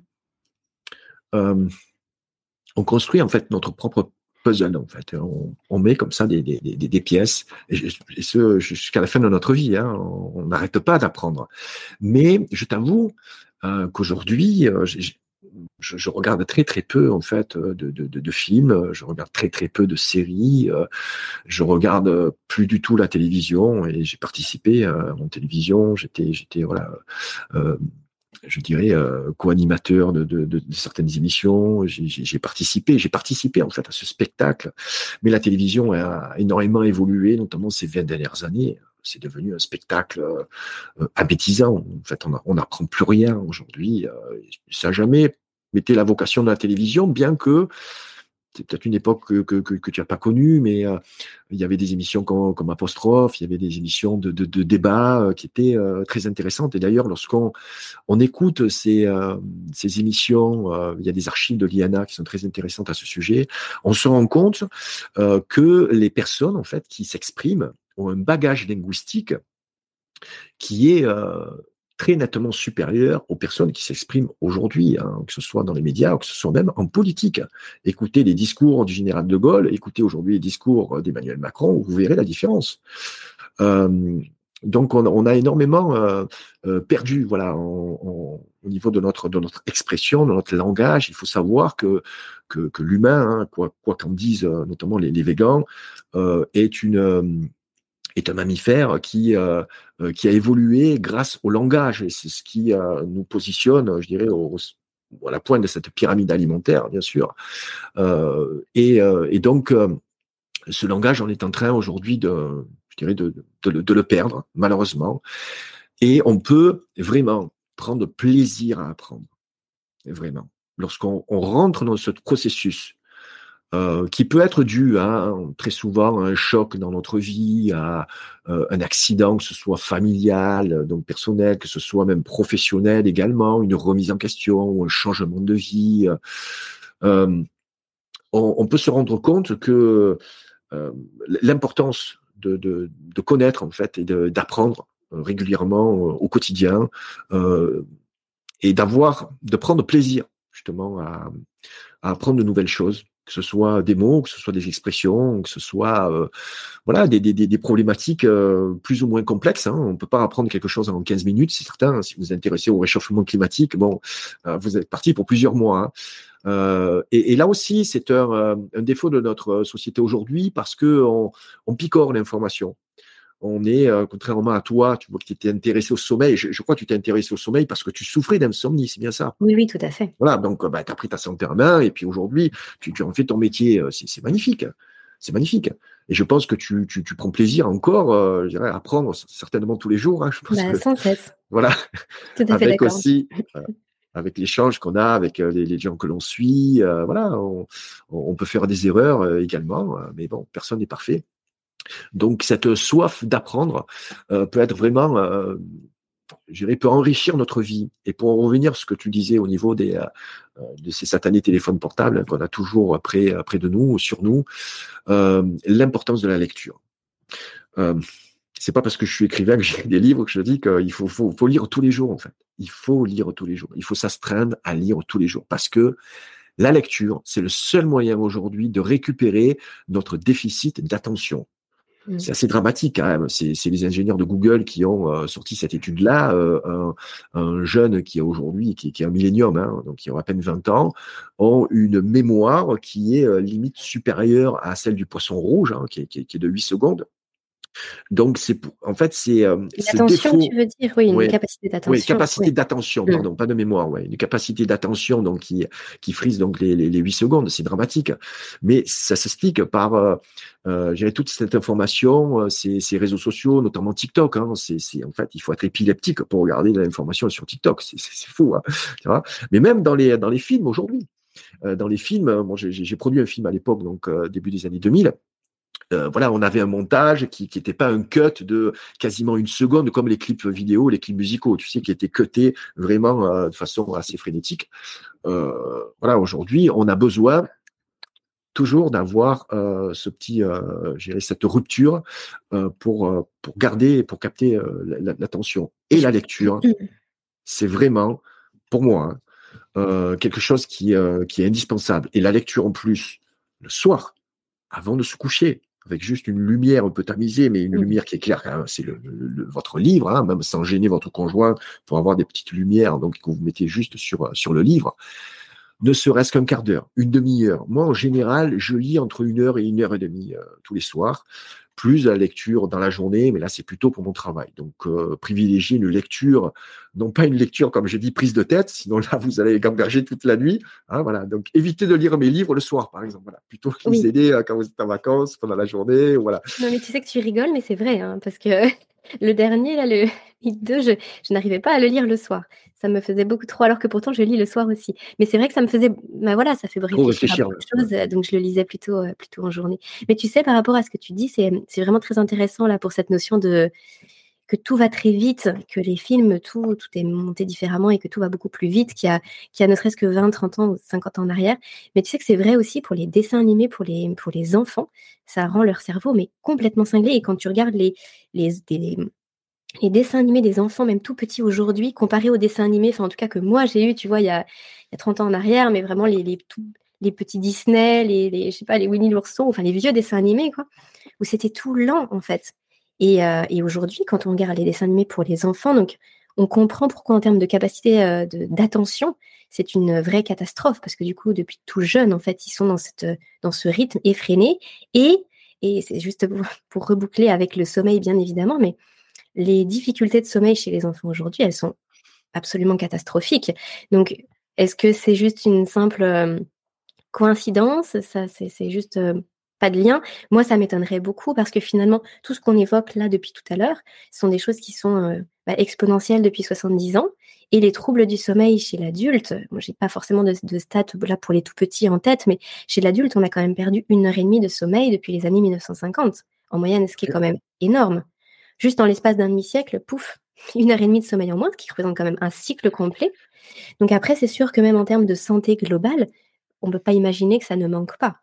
on construit en fait notre propre puzzle en fait. On, met comme ça des, pièces, et, ce jusqu'à la fin de notre vie. Hein, on n'arrête pas d'apprendre. Mais je t'avoue euh, qu'aujourd'hui, euh, je, regarde très très peu en fait de, de, films, je regarde très très peu de séries, euh, je regarde plus du tout la télévision et j'ai participé à en télévision, j'étais j'étais voilà je dirais, euh, co-animateur de, de, de, certaines émissions. J'ai participé, j'ai participé en fait à ce spectacle. Mais la télévision a énormément évolué, notamment ces 20 dernières années. C'est devenu un spectacle euh, En fait, on n'apprend plus rien aujourd'hui. Euh, ça n'a jamais été la vocation de la télévision, bien que c'est peut-être une époque que, tu n'as pas connue, mais euh, il y avait des émissions comme, Apostrophe, il y avait des émissions de, de, débat euh, qui étaient euh, très intéressantes. Et d'ailleurs, lorsqu'on on écoute ces, ces émissions, il y a des archives de l'IANA qui sont très intéressantes à ce sujet, on se rend compte que les personnes en fait qui s'expriment ont un bagage linguistique qui est très nettement supérieur aux personnes qui s'expriment aujourd'hui, hein, que ce soit dans les médias ou que ce soit même en politique. Écoutez les discours du général de Gaulle, écoutez aujourd'hui les discours d'Emmanuel Macron, vous verrez la différence. Euh, donc on, a énormément euh, euh, perdu, voilà, au niveau de notre de notre expression, de notre langage. Il faut savoir que que, l'humain, hein, quoi qu'en disent notamment les végans, est une est un mammifère qui, euh, euh, qui a évolué grâce au langage. Et c'est ce qui euh, nous positionne, je dirais, à la pointe de cette pyramide alimentaire, bien sûr. Et, et, donc, ce langage, on est en train aujourd'hui de, je dirais, de, de, le perdre, malheureusement. Et on peut vraiment prendre plaisir à apprendre. Vraiment. Lorsqu'on rentre dans ce processus euh, qui peut être dû à très souvent à un choc dans notre vie, à euh, un accident, que ce soit familial, donc personnel, que ce soit même professionnel également, une remise en question un changement de vie. Euh, on, on, peut se rendre compte que l'importance de, de, de, connaître en fait et d'apprendre régulièrement au quotidien et d'avoir, de prendre plaisir justement à, à apprendre de nouvelles choses que ce soit des mots, que ce soit des expressions, que ce soit euh, voilà des, problématiques euh, plus ou moins complexes. Hein. On ne peut pas apprendre quelque chose en 15 minutes, c'est certain. Si vous vous intéressez au réchauffement climatique, bon, euh, vous êtes parti pour plusieurs mois. Hein. Et, là aussi, c'est un, défaut de notre société aujourd'hui parce que on, on picore l'information on est, euh, contrairement à toi, tu vois que tu étais intéressé au sommeil. Je, crois que tu t'es intéressé au sommeil parce que tu souffrais d'insomnie, c'est bien ça? Oui, oui, tout à fait. Voilà, donc bah, tu as pris ta santé en main et puis aujourd'hui, tu, tu en fais ton métier. Euh, c'est magnifique. C'est magnifique. Et je pense que tu, tu, tu prends plaisir encore, euh, je dirais, à apprendre certainement tous les jours. Hein, je pense bah, sans cesse. Voilà. Tout à fait avec aussi, avec l'échange qu'on a avec les, les, gens que l'on suit, voilà, on, on, peut faire des erreurs également, mais bon, personne n'est parfait. Donc cette soif d'apprendre euh, peut être vraiment, euh, je dirais, peut enrichir notre vie. Et pour en revenir à ce que tu disais au niveau des, euh, de ces satanés téléphones portables qu'on a toujours près, de nous, sur nous, l'importance de la lecture. c'est pas parce que je suis écrivain que j'ai des livres que je dis qu'il faut, faut, faut lire tous les jours en fait. Il faut lire tous les jours. Il faut s'astreindre à lire tous les jours parce que la lecture, c'est le seul moyen aujourd'hui de récupérer notre déficit d'attention. Mmh. C'est assez dramatique quand même. C'est les ingénieurs de Google qui ont euh, sorti cette étude-là. Euh, un, jeune qui a aujourd'hui, qui, qui, est un millénium, hein, donc qui a à peine 20 ans, ont une mémoire qui est euh, limite supérieure à celle du poisson rouge, hein, qui, qui, est de 8 secondes. Donc, c'est en fait, c'est. Euh, L'attention, tu veux dire, oui, une capacité d'attention. Oui, capacité d'attention, mmh. pardon, pas de mémoire, ouais. Une capacité d'attention, donc, qui, qui frise donc les, les, 8 secondes. C'est dramatique. Mais ça s'explique par, euh, euh toute cette information, euh, ces, ces, réseaux sociaux, notamment TikTok. Hein, c'est, en fait, il faut être épileptique pour regarder de l'information sur TikTok. C'est, fou, hein, tu vois Mais même dans les, dans les films aujourd'hui. Euh, dans les films, bon, j'ai, produit un film à l'époque, donc début des années 2000. Euh, voilà, on avait un montage qui n'était pas un cut de quasiment une seconde comme les clips vidéo, les clips musicaux, tu sais, qui étaient cutés vraiment euh, de façon assez frénétique. Euh, voilà, aujourd'hui, on a besoin toujours d'avoir ce petit, euh, cette rupture pour pour garder, pour capter l'attention et la lecture. Mmh. C'est vraiment, pour moi, hein, quelque chose qui qui est indispensable. Et la lecture en plus le soir, avant de se coucher avec juste une lumière un peu tamisée, mais une mmh. lumière qui est claire. C'est le, votre livre, hein, même sans gêner votre conjoint, pour avoir des petites lumières, donc que vous mettez juste sur sur le livre. Ne serait-ce qu'un quart d'heure, une demi-heure. Moi, en général, je lis entre une heure et une heure et demie euh, tous les soirs plus la lecture dans la journée, mais là c'est plutôt pour mon travail. Donc euh, privilégier une lecture, non pas une lecture comme j'ai dit prise de tête, sinon là vous allez gamberger toute la nuit. Hein, voilà. Donc évitez de lire mes livres le soir par exemple. Voilà. Plutôt que les aider euh, quand vous êtes en vacances pendant la journée. Voilà. Non mais tu sais que tu rigoles, mais c'est vrai hein, parce que le dernier là, le 2, je, je n'arrivais pas à le lire le soir. Ça me faisait beaucoup trop, alors que pourtant je lis le soir aussi. Mais c'est vrai que ça me faisait, bah voilà, ça fait réfléchir, à beaucoup de choses, donc je le lisais plutôt, euh, plutôt en journée. Mais tu sais, par rapport à ce que tu dis, c'est, c'est vraiment très intéressant là pour cette notion de que tout va très vite, que les films, tout, tout est monté différemment et que tout va beaucoup plus vite qu'il y a, qu'il a ne serait-ce que 20, 30 ans ou 50 ans en arrière. Mais tu sais que c'est vrai aussi pour les dessins animés, pour les, enfants. Ça rend leur cerveau mais complètement cinglé. Et quand tu regardes les, dessins animés des enfants, même tout petits aujourd'hui, comparés aux dessins animés, enfin en tout cas que moi j'ai eu, tu vois, il y a, il y a 30 ans en arrière, mais vraiment les petits Disney, les, les, je sais pas, les Winnie l'ourson, enfin les vieux dessins animés, quoi, où c'était tout lent en fait. Et, euh, et aujourd'hui, quand on regarde les dessins animés pour les enfants, donc on comprend pourquoi en termes de capacité euh, d'attention, c'est une vraie catastrophe, parce que du coup, depuis tout jeune, en fait, ils sont dans, cette, dans ce rythme effréné. Et, et c'est juste pour, reboucler avec le sommeil, bien évidemment, mais les difficultés de sommeil chez les enfants aujourd'hui, elles sont absolument catastrophiques. Donc, est-ce que c'est juste une simple euh, coïncidence? Ça, c'est juste pas de lien. Moi, ça m'étonnerait beaucoup parce que finalement, tout ce qu'on évoque là depuis tout à l'heure, ce sont des choses qui sont euh, bah, exponentielle depuis 70 ans. Et les troubles du sommeil chez l'adulte, moi j'ai pas forcément de, stats là pour les tout petits en tête, mais chez l'adulte, on a quand même perdu une heure et demie de sommeil depuis les années 1950 en moyenne, ce qui est quand même énorme. Juste dans l'espace d'un demi-siècle, pouf, une heure et demie de sommeil en moins, ce qui représente quand même un cycle complet. Donc après, c'est sûr que même en termes de santé globale, on ne peut pas imaginer que ça ne manque pas.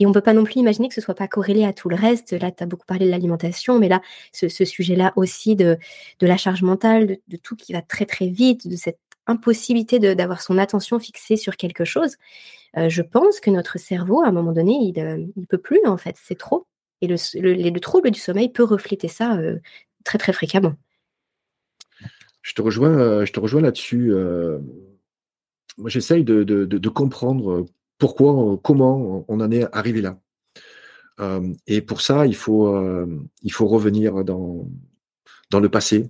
Et on ne peut pas non plus imaginer que ce soit pas corrélé à tout le reste. Là, tu as beaucoup parlé de l'alimentation, mais là, ce, sujet-là aussi de, la charge mentale, de, tout qui va très très vite, de cette impossibilité d'avoir son attention fixée sur quelque chose. Euh, je pense que notre cerveau, à un moment donné, il ne euh, peut plus, en fait, c'est trop. Et le, le, trouble du sommeil peut refléter ça euh, très très fréquemment. Je te rejoins, là-dessus. moi, j'essaye de, comprendre pourquoi, euh, comment on en est arrivé là. Euh, et pour ça, il faut, euh, il faut revenir dans, le passé.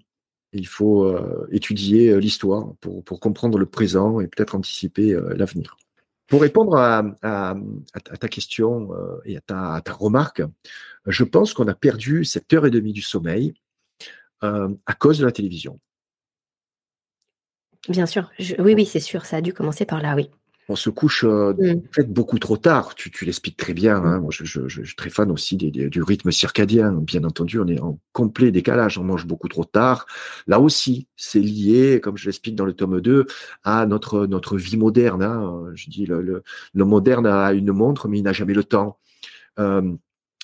Il faut étudier l'histoire pour, pour, comprendre le présent et peut-être anticiper l'avenir. Pour répondre à, ta question et à ta, à ta, remarque, je pense qu'on a perdu cette heure et demie du sommeil à cause de la télévision. Bien sûr, oui, oui, c'est sûr, ça a dû commencer par là, oui on se couche euh, peut-être beaucoup trop tard. Tu, l'expliques très bien. Hein. Moi, je, suis très fan aussi du rythme circadien. Bien entendu, on est en complet décalage. On mange beaucoup trop tard. Là aussi, c'est lié, comme je l'explique dans le tome 2, à notre, notre vie moderne. Hein. Je dis, le, le, moderne a une montre, mais il n'a jamais le temps. Euh,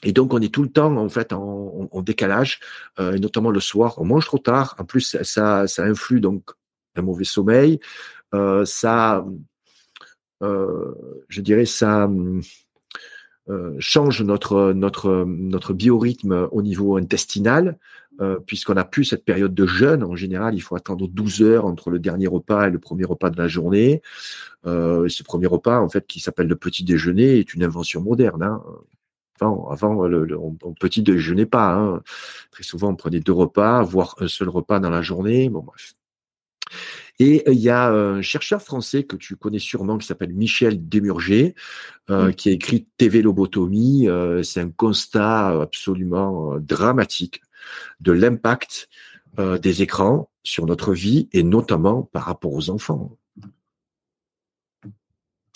et donc, on est tout le temps, en fait, en, décalage, euh, et notamment le soir. On mange trop tard. En plus, ça, ça influe donc un mauvais sommeil. ça je dirais, ça euh, change notre, notre, notre biorhythme au niveau intestinal, euh, puisqu'on n'a plus cette période de jeûne. En général, il faut attendre 12 heures entre le dernier repas et le premier repas de la journée. Euh, ce premier repas, en fait, qui s'appelle le petit déjeuner, est une invention moderne. Hein. Avant, le, on, petit déjeunait pas. Hein. Très souvent, on prenait deux repas, voire un seul repas dans la journée. Bon, bref. Et il y a un chercheur français que tu connais sûrement qui s'appelle Michel Demurger, euh, qui a écrit TV Lobotomie. Euh, c'est un constat absolument euh, dramatique de l'impact des écrans sur notre vie et notamment par rapport aux enfants.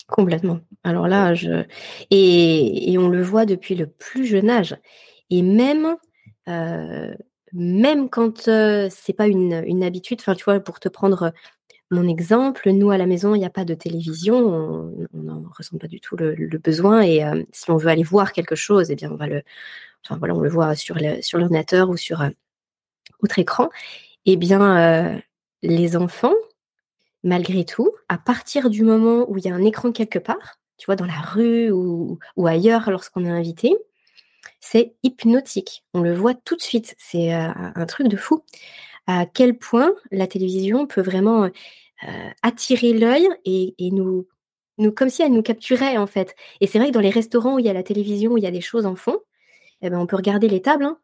Complètement. Alors là, je et, on le voit depuis le plus jeune âge. Et même même quand c'est pas une, habitude, enfin tu vois, pour te prendre mon exemple, nous à la maison, il n'y a pas de télévision, on n'en ressent pas du tout le, besoin. Et si on veut aller voir quelque chose, eh bien on va le, enfin voilà, on le voit sur l'ordinateur ou sur autre écran. Eh bien, les enfants, malgré tout, à partir du moment où il y a un écran quelque part, tu vois, dans la rue ou ailleurs lorsqu'on est invité, c'est hypnotique. On le voit tout de suite. C'est euh, un truc de fou. À quel point la télévision peut vraiment euh, attirer l'œil et, nous, comme si elle nous capturait en fait. Et c'est vrai que dans les restaurants où il y a la télévision, où il y a des choses en fond, eh ben, on peut regarder les tables. Hein.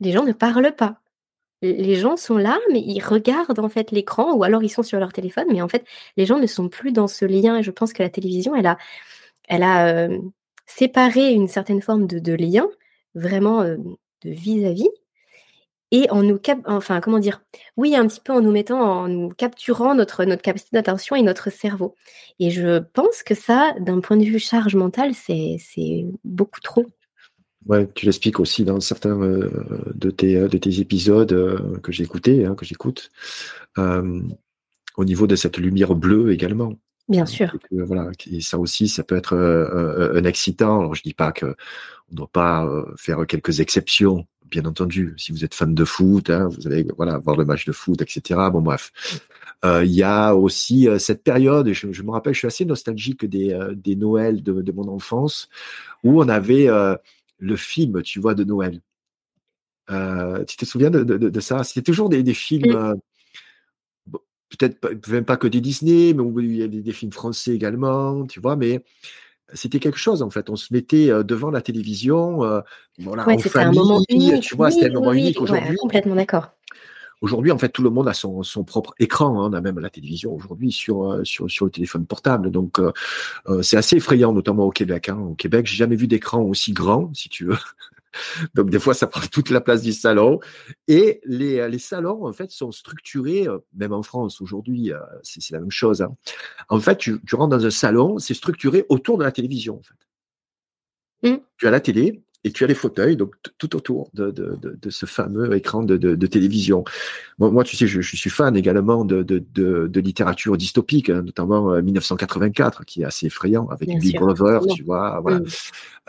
Les gens ne parlent pas. Les gens sont là, mais ils regardent en fait l'écran, ou alors ils sont sur leur téléphone, mais en fait, les gens ne sont plus dans ce lien. Et je pense que la télévision, elle a, elle a euh, séparé une certaine forme de lien vraiment de vis-à-vis et en nous cap enfin comment dire oui un petit peu en nous mettant en capturant notre notre capacité d'attention et notre cerveau et je pense que ça d'un point de vue charge mentale c'est c'est beaucoup trop Ouais, tu l'expliques aussi dans certains de, tes, de tes épisodes que j'ai écoutés, hein, que j'écoute, au niveau de cette lumière bleue également. Bien sûr. voilà, et ça aussi, ça peut être un excitant. Alors, je dis pas que on ne doit pas euh, faire quelques exceptions, bien entendu. Si vous êtes fan de foot, hein, vous allez voilà voir le match de foot, etc. Bon bref, euh, il y a aussi euh, cette période. Je, me rappelle, je suis assez nostalgique des des Noëls de, mon enfance où on avait le film, tu vois, de Noël. tu te souviens de, ça? C'était toujours des, des films. Peut-être même pas que des Disney, mais il y a des, des, films français également, tu vois, mais c'était quelque chose en fait. On se mettait euh, devant la télévision, euh, voilà, en famille, un moment unique. tu vois, c'était un moment unique aujourd'hui. complètement d'accord. Aujourd'hui, en fait, tout le monde a son, son propre écran. Hein. On a même la télévision aujourd'hui sur, euh, sur, sur le téléphone portable. Donc, c'est assez effrayant, notamment au Québec. Hein. Au Québec, j'ai jamais vu d'écran aussi grand, si tu veux. Donc des fois, ça prend toute la place du salon. Et les, les salons, en fait, sont structurés, euh, même en France aujourd'hui, euh, c'est la même chose. Hein. En fait, tu, tu, rentres dans un salon, c'est structuré autour de la télévision. En fait. Mmh. Tu as la télé, et tu as les fauteuils donc tout autour de, de, de, de, ce fameux écran de, de télévision. Moi, moi, tu sais, je, je, suis fan également de, de, littérature dystopique, hein, notamment 1984, euh, qui est assez effrayant avec Big Brother, tu vois, voilà,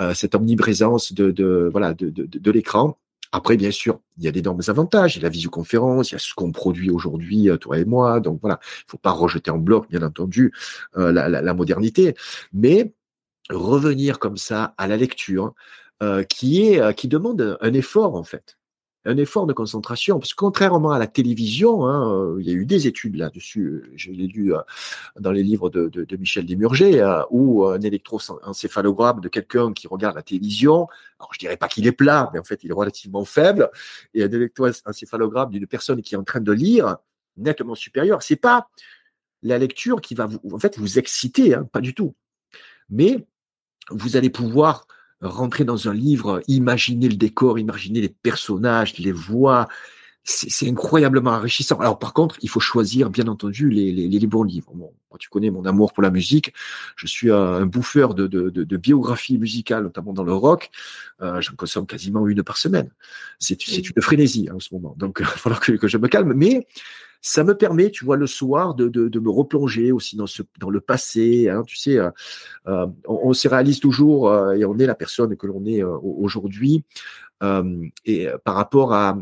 euh, cette omniprésence de, de voilà de, de, l'écran. Après, bien sûr, il y a d'énormes avantages. Il y a la visioconférence, il y a ce qu'on produit aujourd'hui, euh, toi et moi. Donc voilà, il faut pas rejeter en bloc, bien entendu, euh, la, la, la modernité. Mais revenir comme ça à la lecture, euh, qui est euh, qui demande un effort en fait, un effort de concentration. Parce que contrairement à la télévision, hein, euh, il y a eu des études là-dessus. Je l'ai lu dans les livres de, de, de Michel Desmurger, où un électroencéphalogramme de quelqu'un qui regarde la télévision, alors je dirais pas qu'il est plat, mais en fait il est relativement faible, et un électroencéphalogramme d'une personne qui est en train de lire nettement supérieur. C'est pas la lecture qui va vous, en fait, vous exciter, hein, pas du tout. Mais vous allez pouvoir rentrer dans un livre, imaginer le décor, imaginer les personnages, les voix. C'est incroyablement enrichissant. Alors par contre, il faut choisir bien entendu les, les, les bons livres. Bon, tu connais mon amour pour la musique. Je suis un bouffeur de, de, de, de biographie musicale, notamment dans le rock. Euh, J'en consomme quasiment une par semaine. C'est une frénésie hein, en ce moment. Donc il va falloir que, que je me calme. Mais ça me permet, tu vois, le soir de, de, de me replonger aussi dans, ce, dans le passé. Hein, tu sais, euh, euh on, on, se réalise toujours euh, et on est la personne que l'on est euh, aujourd'hui. et par rapport à,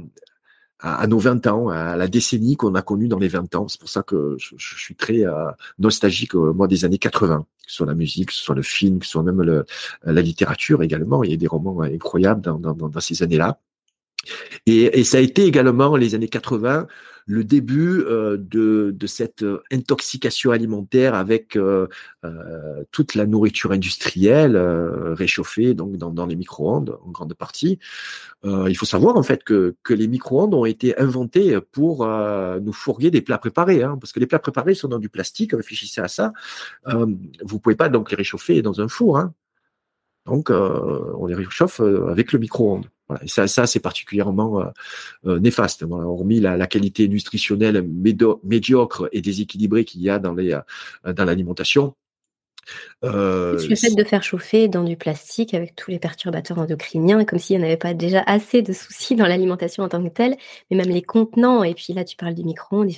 à, nos 20 ans, à la décennie qu'on a connue dans les 20 ans. C'est pour ça que je, je suis très nostalgique, moi, des années 80, que ce soit la musique, que ce soit le film, que ce soit même le, la littérature également. Il y a des romans incroyables dans, dans, dans ces années-là. Et, et, ça a été également les années 80 le début euh, de, cette euh, intoxication alimentaire avec euh, euh toute la nourriture industrielle réchauffée donc dans, les micro-ondes en grande partie. il faut savoir en fait que, que les micro-ondes ont été inventés pour nous fourguer des plats préparés, hein, parce que les plats préparés sont dans du plastique. Réfléchissez à ça. vous pouvez pas donc les réchauffer dans un four. Hein. Donc, on les réchauffe avec le micro-ondes. Ça, ça c'est particulièrement euh, euh, néfaste. hormis la, qualité nutritionnelle médiocre et déséquilibrée qu'il y a dans les euh, dans l'alimentation. Le fait de faire chauffer dans du plastique avec tous les perturbateurs endocriniens, comme s'il n'y en avait pas déjà assez de soucis dans l'alimentation en tant que telle, mais même les contenants, et puis là tu parles du micro-ondes,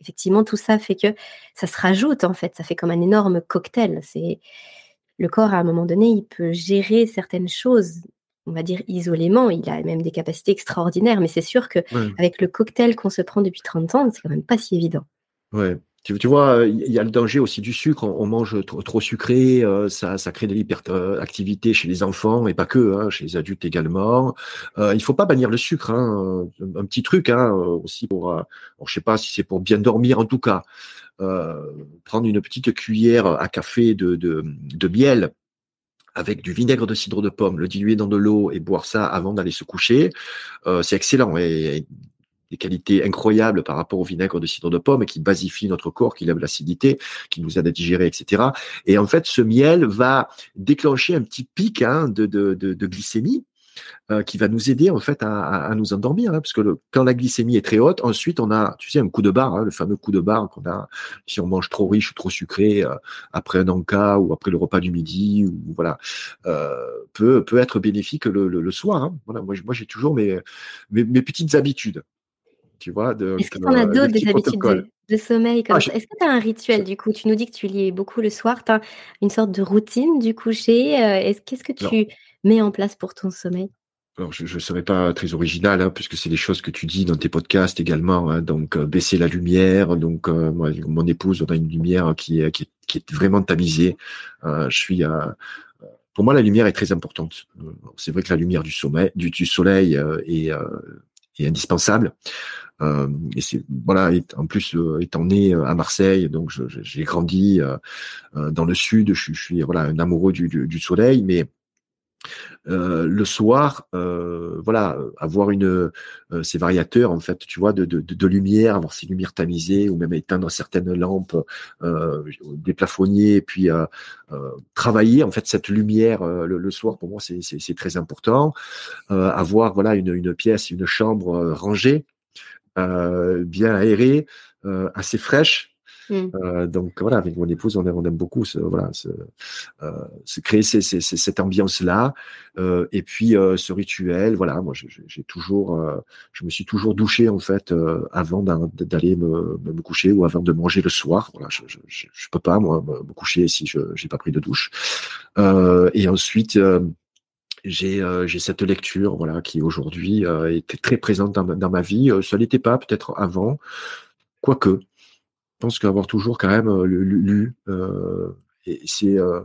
effectivement tout ça fait que ça se rajoute en fait, ça fait comme un énorme cocktail. C'est le corps à un moment donné, il peut gérer certaines choses on va dire isolément, il a même des capacités extraordinaires, mais c'est sûr que avec le cocktail qu'on se prend depuis 30 ans, c'est quand même pas si évident. Ouais. Tu, tu vois, il y a le danger aussi du sucre. On, mange trop, sucré, euh, ça, ça crée de l'hyperactivité chez les enfants et pas que, hein, chez les adultes également. Euh, il faut pas bannir le sucre. Hein. Un, petit truc hein, aussi pour, euh, je sais pas si c'est pour bien dormir en tout cas. Euh, prendre une petite cuillère à café de, de, de miel avec du vinaigre de cidre de pomme, le diluer dans de l'eau et boire ça avant d'aller se coucher, euh, c'est excellent et, des qualités incroyables par rapport au vinaigre de cidre de pomme qui basifie notre corps, qui lève l'acidité, qui nous aide à digérer, etc. Et en fait, ce miel va déclencher un petit pic hein, de, glycémie euh, qui va nous aider en fait à, à, nous endormir, hein, parce que le, quand la glycémie est très haute, ensuite on a, tu sais, un coup de barre, hein, le fameux coup de barre qu'on a si on mange trop riche ou trop sucré euh, après un encas ou après le repas du midi ou voilà, euh, peut peut être bénéfique le, le, soir. Hein. Voilà, moi, moi j'ai toujours mes, mes, mes petites habitudes. Tu vois, de, Est-ce que tu en as d'autres des habitudes de, sommeil comme ah, Est-ce que tu as un rituel du coup? Tu nous dis que tu lis beaucoup le soir. Tu as une sorte de routine du coucher. Qu'est-ce que tu mets en place pour ton sommeil? Alors, je ne serais pas très original, hein, puisque c'est des choses que tu dis dans tes podcasts également. Hein, donc, euh, baisser la lumière. Donc, euh, moi, mon épouse, on a une lumière qui est, vraiment tamisée. Euh, je suis pour moi, la lumière est très importante. C'est vrai que la lumière du, sommeil, du, soleil est, indispensable. et voilà. en plus, étant né à Marseille, donc j'ai grandi dans le sud. Je, suis voilà un amoureux du soleil, mais Euh, le soir, euh, voilà, avoir une euh, ces variateurs en fait, tu vois, de, lumière, avoir ces lumières tamisées ou même éteindre certaines lampes, des plafonniers, et puis travailler en fait cette lumière le, soir pour moi c'est très important. avoir voilà une, une pièce, une chambre rangée, bien aérée, assez fraîche Mmh. Euh, donc voilà, avec mon épouse, on aime, beaucoup ce, voilà, ce, euh, créer cette ambiance-là. Euh, et puis euh, ce rituel, voilà, moi j'ai toujours, euh, je me suis toujours douché en fait euh, avant d'aller me, me, coucher ou avant de manger le soir. Voilà, je, je, je peux pas moi me coucher si je j'ai pas pris de douche. et ensuite j'ai euh, cette lecture voilà qui aujourd'hui euh, était très présente dans, dans ma vie. ça l'était pas peut-être avant, quoique. Je pense qu'avoir toujours quand même euh, lu, euh, et c'est euh,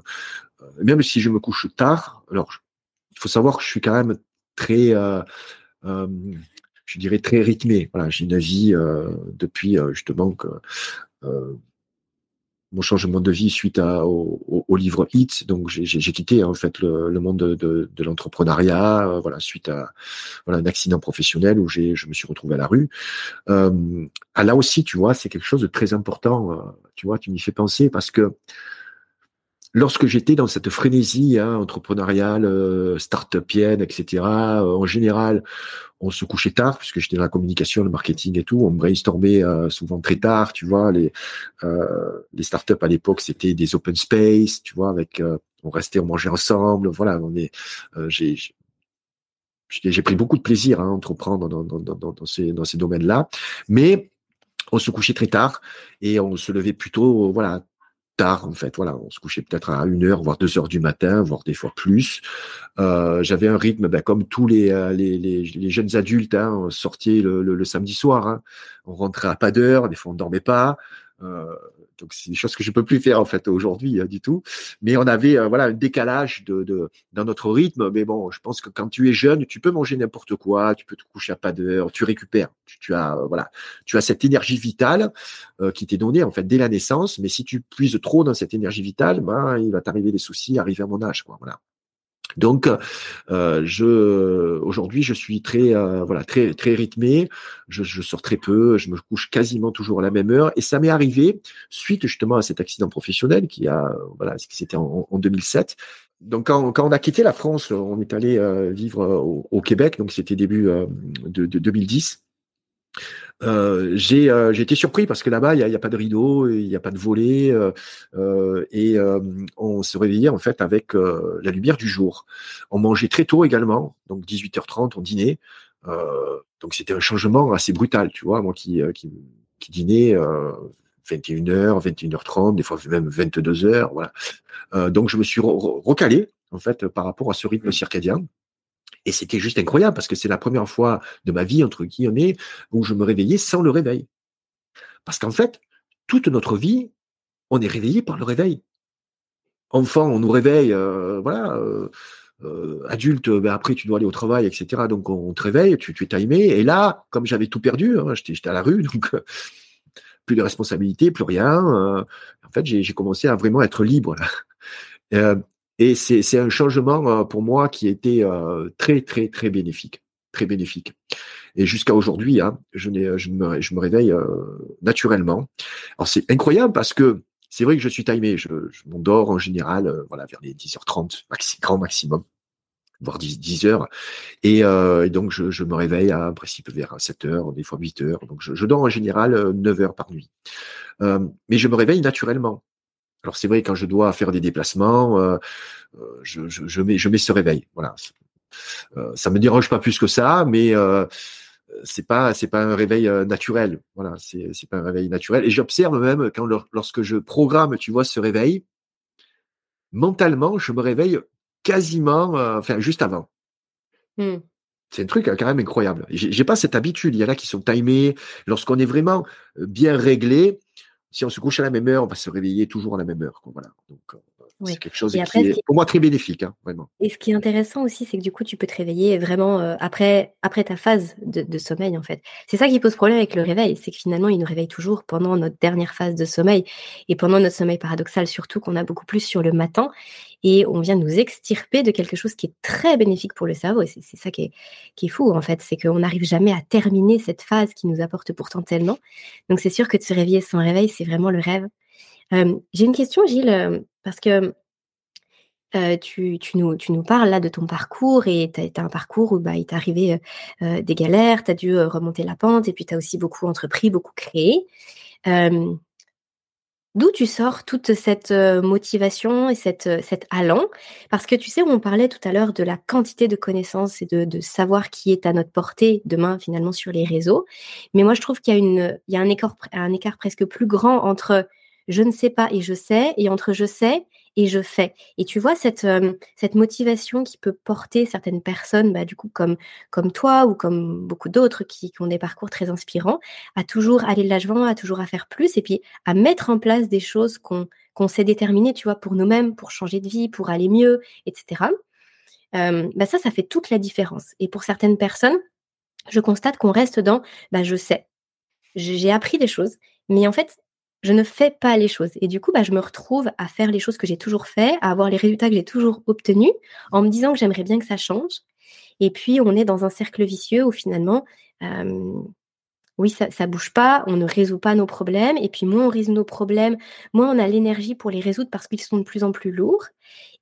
même si je me couche tard, alors il faut savoir que je suis quand même très, je dirais très rythmé. Voilà, j'ai une vie depuis justement que mon changement de vie suite à, au, au, livre Hit. Donc j'ai quitté en fait le, le monde de, de, de l'entrepreneuriat, euh, voilà, suite à voilà un accident professionnel où j'ai je me suis retrouvé à la rue. Euh, ah, là aussi, tu vois, c'est quelque chose de très important. Euh, tu vois, tu m'y fais penser parce que lorsque j'étais dans cette frénésie hein, entrepreneuriale, euh, start-upienne, etc., euh, en général, on se couchait tard puisque j'étais dans la communication, le marketing et tout. On brainstormait euh, souvent très tard, tu vois. Les euh, les startups à l'époque, c'était des open space, tu vois, avec euh, on restait, on mangeait ensemble. Voilà, on est. j'ai j'ai pris beaucoup de plaisir à entreprendre dans, dans, dans, dans ces, dans ces domaines-là, mais on se couchait très tard et on se levait plutôt, voilà, en. Voilà, on se couchait peut-être à une heure, voire deux heures du matin, voire des fois plus. Euh, j'avais un rythme, ben, comme tous les, euh, les, jeunes adultes, hein, on sortait le, samedi soir. Hein. On rentrait à pas d'heure, des fois on dormait pas. Euh, donc c'est des choses que je peux plus faire en fait aujourd'hui hein, du tout. Mais on avait euh, voilà un décalage de, de, dans notre rythme. Mais bon, je pense que quand tu es jeune, tu peux manger n'importe quoi, tu peux te coucher à pas d'heure, tu récupères. Tu, as euh, voilà, tu as cette énergie vitale qui t'est donnée en fait dès la naissance. Mais si tu puises trop dans cette énergie vitale, ben il va t'arriver des soucis arriver à mon âge. Quoi, voilà. Donc, euh, aujourd'hui, je suis très euh, voilà très très rythmé. Je, je, sors très peu. Je me couche quasiment toujours à la même heure. Et ça m'est arrivé suite justement à cet accident professionnel qui a voilà ce qui c'était en, en, 2007. Donc, quand, quand, on a quitté la France, on est allé euh, vivre au, Québec. Donc, c'était début euh, de 2010. Euh, j'ai euh, été surpris parce que là-bas, il n'y a, pas de rideau, il n'y a pas de volet, euh, et on se réveillait en fait avec la lumière du jour. On mangeait très tôt également, donc 18h30, on dînait. donc c'était un changement assez brutal, tu vois, moi qui, qui, qui dînais 21h, 21h30, des fois même 22h, voilà. donc je me suis recalé en fait par rapport à ce rythme circadien. Et c'était juste incroyable parce que c'est la première fois de ma vie, entre guillemets, où je me réveillais sans le réveil. Parce qu'en fait, toute notre vie, on est réveillé par le réveil. Enfant, on nous réveille, euh, voilà. Euh, euh, adulte, ben après tu dois aller au travail, etc. Donc on te réveille, tu, tu es timé. Et là, comme j'avais tout perdu, hein, j'étais à la rue, donc plus de responsabilité, plus rien. en fait, j'ai commencé à vraiment être libre. Là. Et c'est un changement euh, pour moi qui était euh, très, très, très bénéfique. Très bénéfique. Et jusqu'à aujourd'hui, hein, je, je, me, je me réveille euh, naturellement. Alors c'est incroyable parce que c'est vrai que je suis timé. Je, je m'endors en général voilà, vers les 10h30, maxi, grand maximum voire 10, 10 heures. Et, et donc, je, je, me réveille à, en principe vers 7 heures, des fois 8 heures. Donc, je, dors en général 9 heures par nuit. mais je me réveille naturellement. Alors c'est vrai quand je dois faire des déplacements, euh, euh, je, je, je, mets je mets ce réveil. Voilà, euh, ça me dérange pas plus que ça, mais euh, c'est pas c'est pas un réveil euh, naturel. Voilà, c'est c'est pas un réveil naturel. Et j'observe même quand lorsque je programme, tu vois, ce réveil, mentalement, je me réveille quasiment, enfin juste avant. Mmh. C'est un truc quand même incroyable. J'ai pas cette habitude. Il y en a qui sont timés. Lorsqu'on est vraiment bien réglé, si on se couche à la même heure, on va se réveiller toujours à la même heure. Voilà. Donc, euh, c'est quelque chose qui est pour moi très bénéfique, hein, vraiment. Et ce qui est intéressant aussi, c'est que du coup, tu peux te réveiller vraiment euh, après, après ta phase de, sommeil, en fait. C'est ça qui pose problème avec le réveil, c'est que finalement, il nous réveille toujours pendant notre dernière phase de sommeil et pendant notre sommeil paradoxal, surtout qu'on a beaucoup plus sur le matin. Et on vient nous extirper de quelque chose qui est très bénéfique pour le cerveau. Et c'est ça qui est, fou, en fait, c'est qu'on n'arrive jamais à terminer cette phase qui nous apporte pourtant tellement. Donc c'est sûr que de se réveiller sans réveil, c'est vraiment le rêve. Euh, j'ai une question, Gilles, parce que euh, tu, nous, parles là de ton parcours et tu as, un parcours où bah, il t'est arrivé euh, des galères, tu as dû remonter la pente et puis tu as aussi beaucoup entrepris, beaucoup créé. D'où tu sors toute cette motivation et cette, cet allant? Parce que tu sais, on parlait tout à l'heure de la quantité de connaissances et de, de, savoir qui est à notre portée demain finalement sur les réseaux. Mais moi, je trouve qu'il y a, une, il y a un, écart, un écart presque plus grand entre je ne sais pas et je sais et entre je sais et je fais. Et tu vois, cette, euh, cette motivation qui peut porter certaines personnes, bah, du coup, comme, comme toi ou comme beaucoup d'autres qui, ont des parcours très inspirants, à toujours aller de l'avant, à toujours à faire plus et puis à mettre en place des choses qu'on qu'on sait déterminer, tu vois, pour nous-mêmes, pour changer de vie, pour aller mieux, etc. Euh, bah ça, ça fait toute la différence. Et pour certaines personnes, je constate qu'on reste dans bah, je sais, j'ai appris des choses, mais en fait, je ne fais pas les choses. Et du coup, bah, je me retrouve à faire les choses que j'ai toujours fait, à avoir les résultats que j'ai toujours obtenus, en me disant que j'aimerais bien que ça change. Et puis, on est dans un cercle vicieux où finalement, oui, ça ne bouge pas, on ne résout pas nos problèmes. Et puis, moins on résout nos problèmes, moins on a l'énergie pour les résoudre parce qu'ils sont de plus en plus lourds.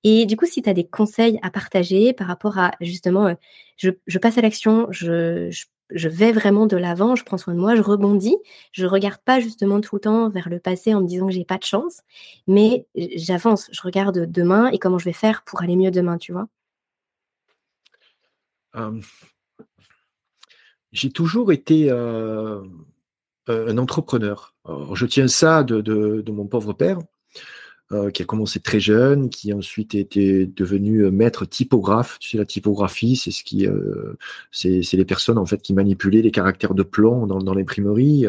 Et du coup, si tu as des conseils à partager par rapport à justement, euh, je, passe à l'action, je je vais vraiment de l'avant, je prends soin de moi, je rebondis. Je regarde pas justement tout le temps vers le passé en me disant que j'ai pas de chance, mais j'avance, je regarde demain et comment je vais faire pour aller mieux demain, tu vois. j'ai toujours été un entrepreneur. je tiens ça de mon pauvre père. Euh, qui a commencé très jeune, qui ensuite était devenu euh, maître typographe. Tu sais, la typographie, c'est ce qui, euh, c'est, les personnes en fait qui manipulaient les caractères de plomb dans, dans l'imprimerie.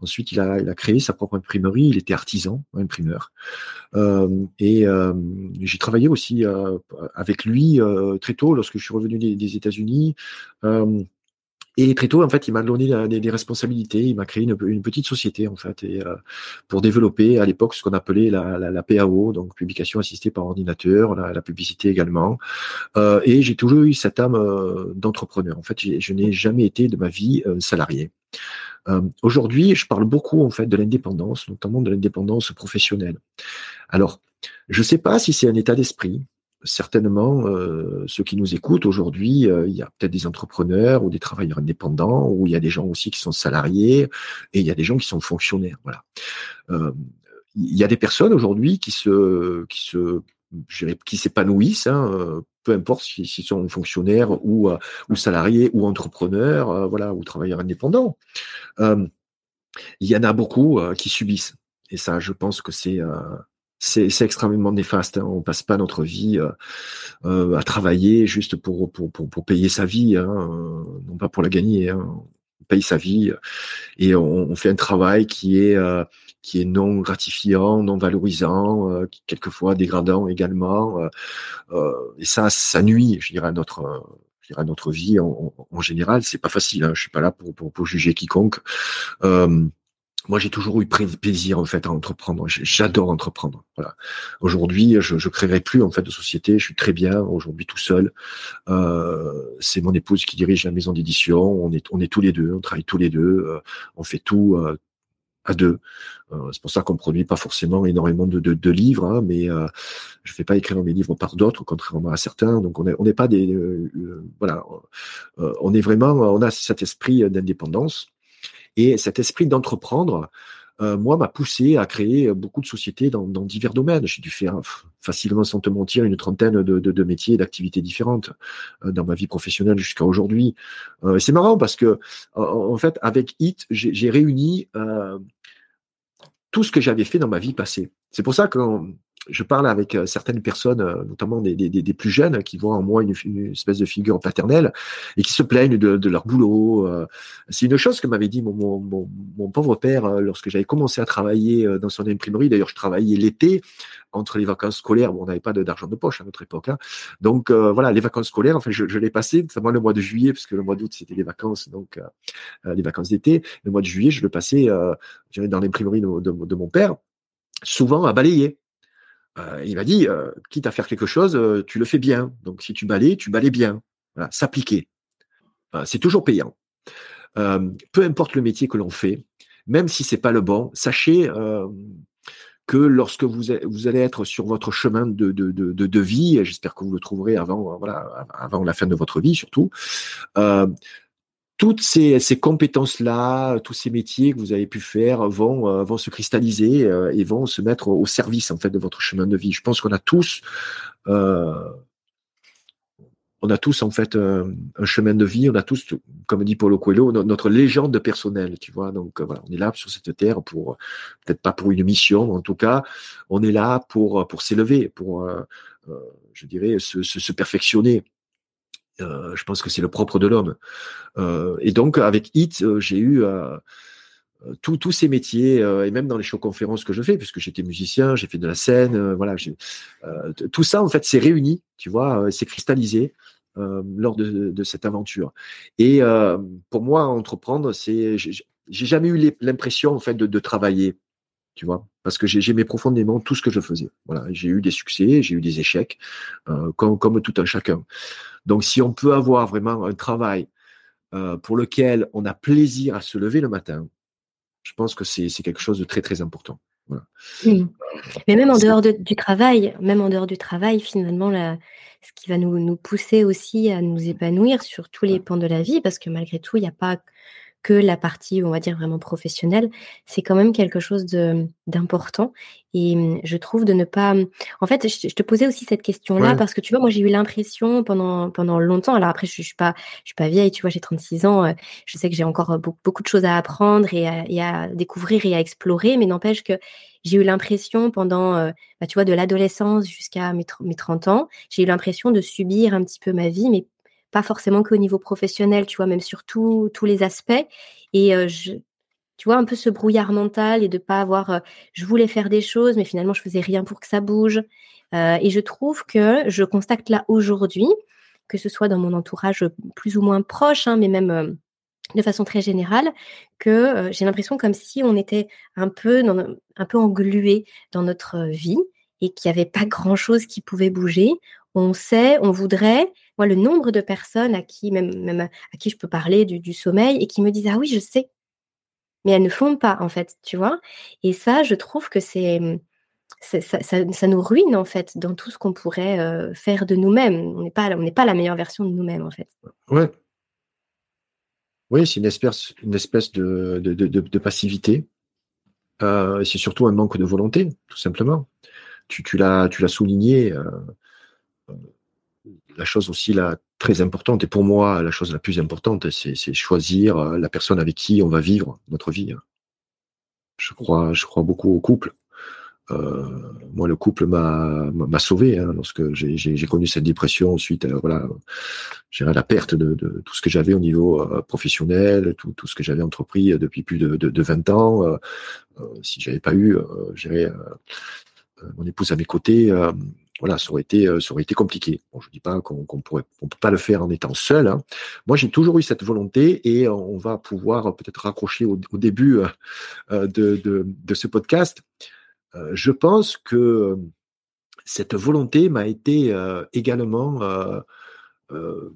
ensuite, il a, il a créé sa propre imprimerie. Il était artisan, imprimeur. et j'ai travaillé aussi avec lui très tôt lorsque je suis revenu des États-Unis. Et très tôt, en fait, il m'a donné des, responsabilités. Il m'a créé une, petite société, en fait, et, euh, pour développer à l'époque ce qu'on appelait la, PAO, donc publication assistée par ordinateur, la, publicité également. Euh, et j'ai toujours eu cette âme euh, d'entrepreneur. En fait, je n'ai jamais été de ma vie salarié. Aujourd'hui, je parle beaucoup en fait de l'indépendance, notamment de l'indépendance professionnelle. Alors, je ne sais pas si c'est un état d'esprit, certainement, euh, ceux qui nous écoutent aujourd'hui, euh, il y a peut-être des entrepreneurs ou des travailleurs indépendants, ou il y a des gens aussi qui sont salariés, et il y a des gens qui sont fonctionnaires. Voilà. Euh, il y a des personnes aujourd'hui qui se, qui se, qui s'épanouissent, hein, peu importe s'ils sont fonctionnaires ou, ou salariés ou entrepreneurs, voilà, ou travailleurs indépendants. il y en a beaucoup qui subissent. Et ça, je pense que c'est c'est extrêmement néfaste. Hein. On passe pas notre vie euh, euh, à travailler juste pour, pour, pour, payer sa vie, hein, euh, non pas pour la gagner. Hein. On paye sa vie et on, fait un travail qui est qui est non gratifiant, non valorisant, quelquefois dégradant également. et ça, ça nuit, je dirais, à notre à notre vie en, en, général. C'est pas facile. Hein. Je suis pas là pour, pour, pour juger quiconque. Euh, moi, j'ai toujours eu plaisir en fait à entreprendre. J'adore entreprendre. Voilà. Aujourd'hui, je ne créerai plus en fait de société. Je suis très bien aujourd'hui tout seul. Euh, c'est mon épouse qui dirige la maison d'édition. On est on est tous les deux. On travaille tous les deux. Euh, on fait tout euh, à deux. Euh, c'est pour ça qu'on produit pas forcément énormément de, de, de livres, hein, mais euh, je fais pas écrire mes livres par d'autres, contrairement à certains. Donc on n'est on n'est pas des voilà. on est vraiment on a cet esprit d'indépendance. Et cet esprit d'entreprendre, euh, moi, m'a poussé à créer beaucoup de sociétés dans, divers domaines. J'ai dû faire facilement, sans te mentir, une trentaine de, métiers et d'activités différentes euh, dans ma vie professionnelle jusqu'à aujourd'hui. Euh, c'est marrant parce que, en, fait, avec HIT, j'ai réuni tout ce que j'avais fait dans ma vie passée. C'est pour ça que je parle avec euh, certaines personnes, euh, notamment des, des, des, plus jeunes, qui voient en moi une, une, espèce de figure paternelle et qui se plaignent de, de leur boulot. Euh. C'est une chose que m'avait dit mon, mon, mon, pauvre père lorsque j'avais commencé à travailler dans son imprimerie. D'ailleurs, je travaillais l'été entre les vacances scolaires. Bon, on n'avait pas d'argent de poche à notre époque. Hein. Donc voilà, les vacances scolaires, enfin, je, je l'ai passé, notamment le mois de juillet, parce que le mois d'août, c'était les vacances, donc les vacances d'été. Le mois de juillet, je le passais dans l'imprimerie de, de, de mon père, souvent à balayer. Il m'a dit, quitte à faire quelque chose, tu le fais bien. Donc si tu balais, tu balais bien. Voilà, s'appliquer. c'est toujours payant. peu importe le métier que l'on fait, même si c'est pas le bon, sachez que lorsque vous, allez être sur votre chemin de, de, de, de vie, j'espère que vous le trouverez avant, voilà, avant la fin de votre vie surtout, euh, toutes ces, ces compétences-là, tous ces métiers que vous avez pu faire vont, euh, se cristalliser euh, et vont se mettre au service en fait de votre chemin de vie. Je pense qu'on a tous euh, on a tous en fait un, chemin de vie, on a tous, comme dit Paulo Coelho, notre légende personnelle, tu vois. Donc voilà, on est là sur cette terre pour peut-être pas pour une mission, mais en tout cas, on est là pour s'élever, pour je dirais se, perfectionner. Je pense que c'est le propre de l'homme. et donc avec Hit, j'ai eu tous ces métiers et même dans les shows conférences que je fais, puisque j'étais musicien, j'ai fait de la scène, voilà, tout ça en fait s'est réuni, tu vois, c'est cristallisé euh, lors de, cette aventure. Et euh, pour moi, entreprendre, c'est, j'ai jamais eu l'impression en fait de, travailler, tu vois, parce que j'aimais profondément tout ce que je faisais. Voilà, j'ai eu des succès, j'ai eu des échecs, euh, comme, comme tout un chacun. Donc, si on peut avoir vraiment un travail pour lequel on a plaisir à se lever le matin, je pense que c'est quelque chose de très très important. Mais même en dehors du travail, même en dehors du travail, finalement, ce qui va nous, nous, pousser aussi à nous épanouir sur tous les pans de la vie, parce que malgré tout, il n'y a pas que la partie, on va dire, vraiment professionnelle, c'est quand même quelque chose d'important. Et mmh, je trouve de ne pas. Mmh, en fait, je, te posais aussi cette question-là parce que tu vois, moi, j'ai eu l'impression pendant, pendant longtemps. Alors après, je ne suis, pas, je suis pas vieille, tu vois, j'ai 36 ans. Euh, je sais que j'ai encore euh, beaucoup, de choses à apprendre et à, découvrir et à explorer, mais n'empêche que j'ai eu l'impression pendant, euh, bah, tu vois, de l'adolescence jusqu'à mes, mes 30 ans, j'ai eu l'impression de subir un petit peu ma vie, mais pas forcément qu'au niveau professionnel, tu vois, même sur tous les aspects. Et je, tu vois, un peu ce brouillard mental et de pas avoir, je voulais faire des choses, mais finalement, je faisais rien pour que ça bouge. et je trouve que je constate là aujourd'hui, que ce soit dans mon entourage plus ou moins proche, hein, mais même de façon très générale, que j'ai l'impression comme si on était un peu, un peu englué dans notre vie et qu'il n'y avait pas grand-chose qui pouvait bouger. On sait, on voudrait, moi, le nombre de personnes à qui, je peux parler du, sommeil et qui me disent Ah oui, je sais, mais elles ne font pas, en fait, tu vois. Et ça, je trouve que c'est. Ça, ça, nous ruine en fait dans tout ce qu'on pourrait euh, faire de nous-mêmes. On n'est pas, la meilleure version de nous-mêmes en fait. Ouais. Oui, c'est une espèce, de, passivité. Euh, c'est surtout un manque de volonté, tout simplement. Tu, tu l'as, tu l'as souligné. Euh, la chose aussi la très importante, et pour moi, la chose la plus importante, c'est choisir euh, la personne avec qui on va vivre notre vie. Je crois, je crois beaucoup au couple. Euh, moi, le couple m'a sauvé hein, lorsque j'ai connu cette dépression suite à la perte de, tout ce que j'avais au niveau euh, professionnel, tout, ce que j'avais entrepris depuis plus de, de, de 20 ans. Euh, si j'avais pas eu, mon épouse à mes côtés, voilà, ça aurait été, euh, ça aurait été compliqué. Bon, je dis pas qu'on pourrait, on peut pas le faire en étant seul. Hein. Moi, j'ai toujours eu cette volonté et on va pouvoir peut-être raccrocher au, début euh, euh, de, de, de, ce podcast. je pense que cette volonté m'a été également, je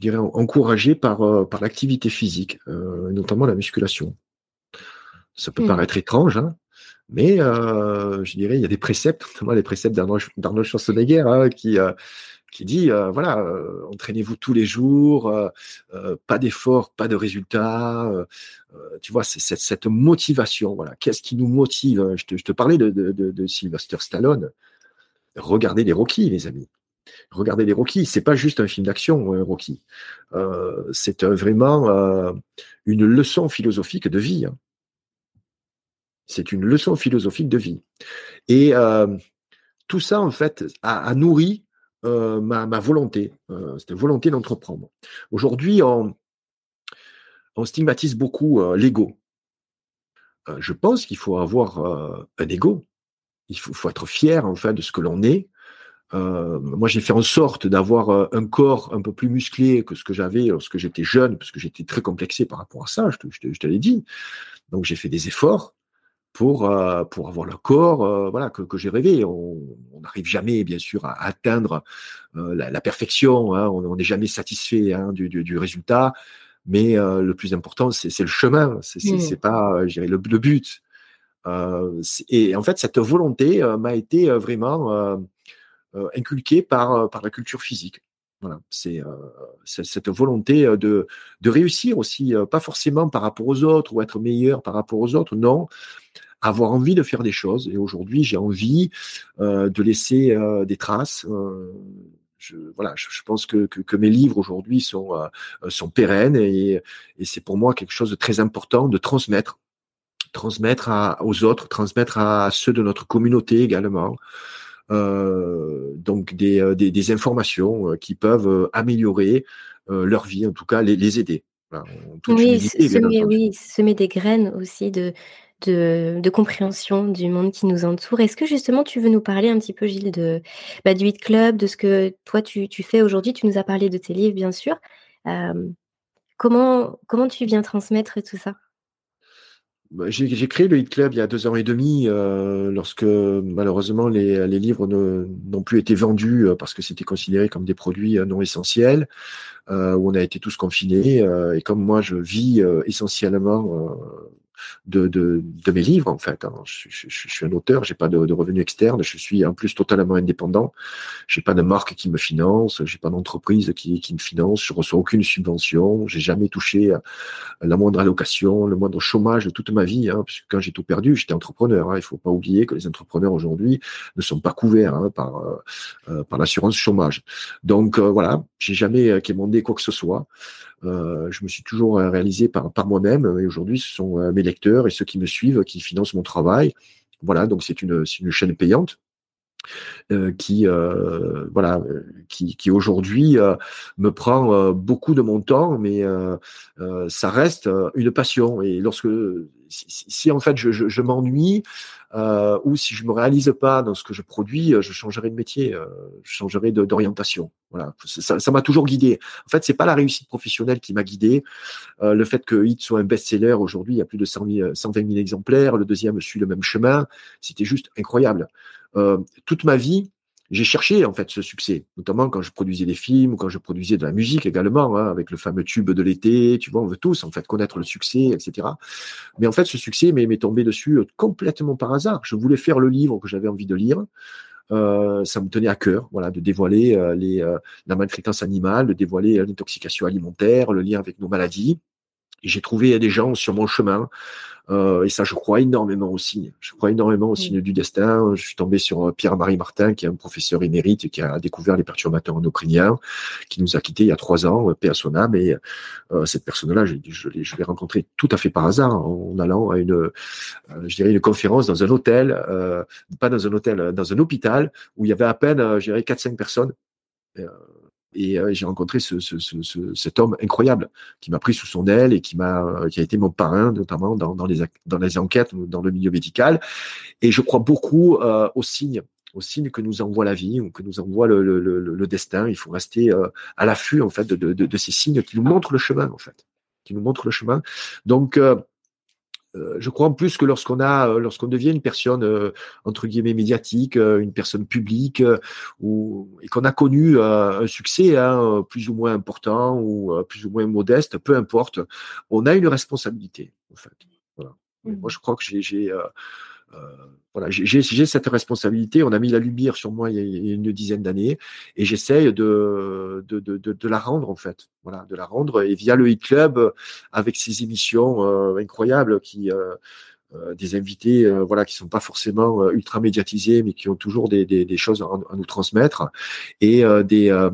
dirais, encouragée par, par l'activité physique, notamment la musculation. Ça peut mmh. paraître étrange, hein, mais euh, je dirais, il y a des préceptes, notamment les préceptes d'Arnold Schwarzenegger, hein, qui, euh, qui dit, euh, voilà, euh, entraînez-vous tous les jours, euh, pas d'effort, pas de résultats. tu vois, c'est cette, motivation. Voilà, qu'est-ce qui nous motive je te, je te, parlais de, de, de, Sylvester Stallone. Regardez les Rocky, les amis. Regardez les Rocky, c'est pas juste un film d'action, Rocky. c'est vraiment une leçon philosophique de vie. Hein. C'est une leçon philosophique de vie. Et euh, tout ça, en fait, a, nourri euh, ma, volonté, euh, cette volonté d'entreprendre. Aujourd'hui, on, stigmatise beaucoup l'ego. je pense qu'il faut avoir un ego. Il faut, être fier, en fait, de ce que l'on est. moi, j'ai fait en sorte d'avoir un corps un peu plus musclé que ce que j'avais lorsque j'étais jeune, parce que j'étais très complexé par rapport à ça, je je te l'ai dit. Donc, j'ai fait des efforts. Pour, euh, pour avoir le corps euh, voilà, que, que j'ai rêvé. On n'arrive jamais, bien sûr, à atteindre euh, la, la, perfection. Hein. On n'est jamais satisfait hein, du, du, du, résultat. Mais le plus important, c'est le chemin. C'est mmh. pas, je dirais, le, le but. et en fait, cette volonté m'a été vraiment inculquée par, par la culture physique. Voilà, c'est cette volonté de, réussir aussi, pas forcément par rapport aux autres ou être meilleur par rapport aux autres, non, avoir envie de faire des choses. Et aujourd'hui, j'ai envie de laisser des traces. je, voilà, je, pense que, mes livres aujourd'hui sont, sont pérennes et, c'est pour moi quelque chose de très important de transmettre, transmettre aux autres, transmettre à ceux de notre communauté également. Euh, donc des, euh, des, des, informations euh, qui peuvent améliorer leur vie, en tout cas les, les aider. Voilà, oui, semer, oui, semer des graines aussi de, de, de, compréhension du monde qui nous entoure. Est-ce que justement tu veux nous parler un petit peu, Gilles, de, bah, du Hit Club, de ce que toi tu, tu fais aujourd'hui? Tu nous as parlé de tes livres, bien sûr. Euh, comment, comment tu viens transmettre tout ça? J'ai créé le Hit Club il y a deux ans et demi, euh, lorsque malheureusement les, les livres n'ont plus été vendus euh, parce que c'était considéré comme des produits euh, non essentiels, euh, où on a été tous confinés. Euh, et comme moi, je vis essentiellement de, mes livres en fait. Hein. Je, suis un auteur, j'ai pas de, revenus externes, je suis en plus totalement indépendant. J'ai pas de marque qui me finance, j'ai pas d'entreprise qui, me finance, je reçois aucune subvention, j'ai jamais touché la moindre allocation, le moindre chômage de toute ma vie. Hein, quand j'ai tout perdu, j'étais entrepreneur. Hein. Il faut pas oublier que les entrepreneurs aujourd'hui ne sont pas couverts hein, par euh par l'assurance chômage. Donc euh, voilà, j'ai jamais euh, quémandé quoi que ce soit. Euh, je me suis toujours euh, réalisé par, par moi-même et aujourd'hui ce sont euh, mes lecteurs et ceux qui me suivent qui financent mon travail. Voilà, donc c'est une, une chaîne payante. Euh, qui euh, voilà qui, qui aujourd'hui euh, me prend beaucoup de mon temps mais ça reste une passion et lorsque si, si en fait je, je, je m'ennuie euh, ou si je me réalise pas dans ce que je produis, je changerai de métier, euh, je changerai d'orientation. Voilà, ça m'a toujours guidé. En fait, c'est pas la réussite professionnelle qui m'a guidé. Euh, le fait que Hit soit un best-seller aujourd'hui, il y a plus de 100 000, 120 000 exemplaires. Le deuxième suit le même chemin. C'était juste incroyable. Euh, toute ma vie, j'ai cherché en fait ce succès, notamment quand je produisais des films, quand je produisais de la musique également, hein, avec le fameux tube de l'été. Tu vois, on veut tous en fait connaître le succès, etc. Mais en fait, ce succès m'est tombé dessus euh, complètement par hasard. Je voulais faire le livre que j'avais envie de lire. Euh, ça me tenait à cœur, voilà, de dévoiler euh, les, euh, la maltraitance animale, de dévoiler l'intoxication alimentaire, le lien avec nos maladies. J'ai trouvé des gens sur mon chemin euh, et ça, je crois énormément au signe. Je crois énormément au signe du destin. Je suis tombé sur euh, Pierre-Marie Martin, qui est un professeur émérite et qui a découvert les perturbateurs endocriniens, qui nous a quittés il y a trois ans, euh, paix à son âme. Et euh, cette personne-là, je, je, je l'ai rencontrée tout à fait par hasard en allant à une, euh, je dirais, une conférence dans un hôtel, euh, pas dans un hôtel, dans un hôpital où il y avait à peine, je dirais, quatre cinq personnes. Et euh, j'ai rencontré ce, ce, ce, cet homme incroyable qui m'a pris sous son aile et qui m'a, euh, qui a été mon parrain notamment dans, dans, les dans les enquêtes dans le milieu médical. Et je crois beaucoup euh, aux signes, aux signes que nous envoie la vie ou que nous envoie le, le, le, le destin. Il faut rester euh, à l'affût en fait de, de, de, ces signes qui nous montrent le chemin en fait, qui nous montrent le chemin. Donc euh, je crois en plus que lorsqu'on a, euh, lorsqu'on devient une personne euh, entre guillemets médiatique, une personne publique, ou et qu'on a connu un succès hein, plus ou moins important ou plus ou moins modeste, peu importe, on a une responsabilité en fait. Voilà. Moi, mmh. je crois que j'ai euh, voilà, j'ai cette responsabilité. On a mis la lumière sur moi il y a une dizaine d'années et j'essaye de, de, de, la rendre en fait. Voilà, de la rendre et via le e Club avec ses émissions euh, incroyables qui euh, euh, des invités euh, voilà qui sont pas forcément euh, ultra médiatisés mais qui ont toujours des, des, des choses à, nous transmettre et des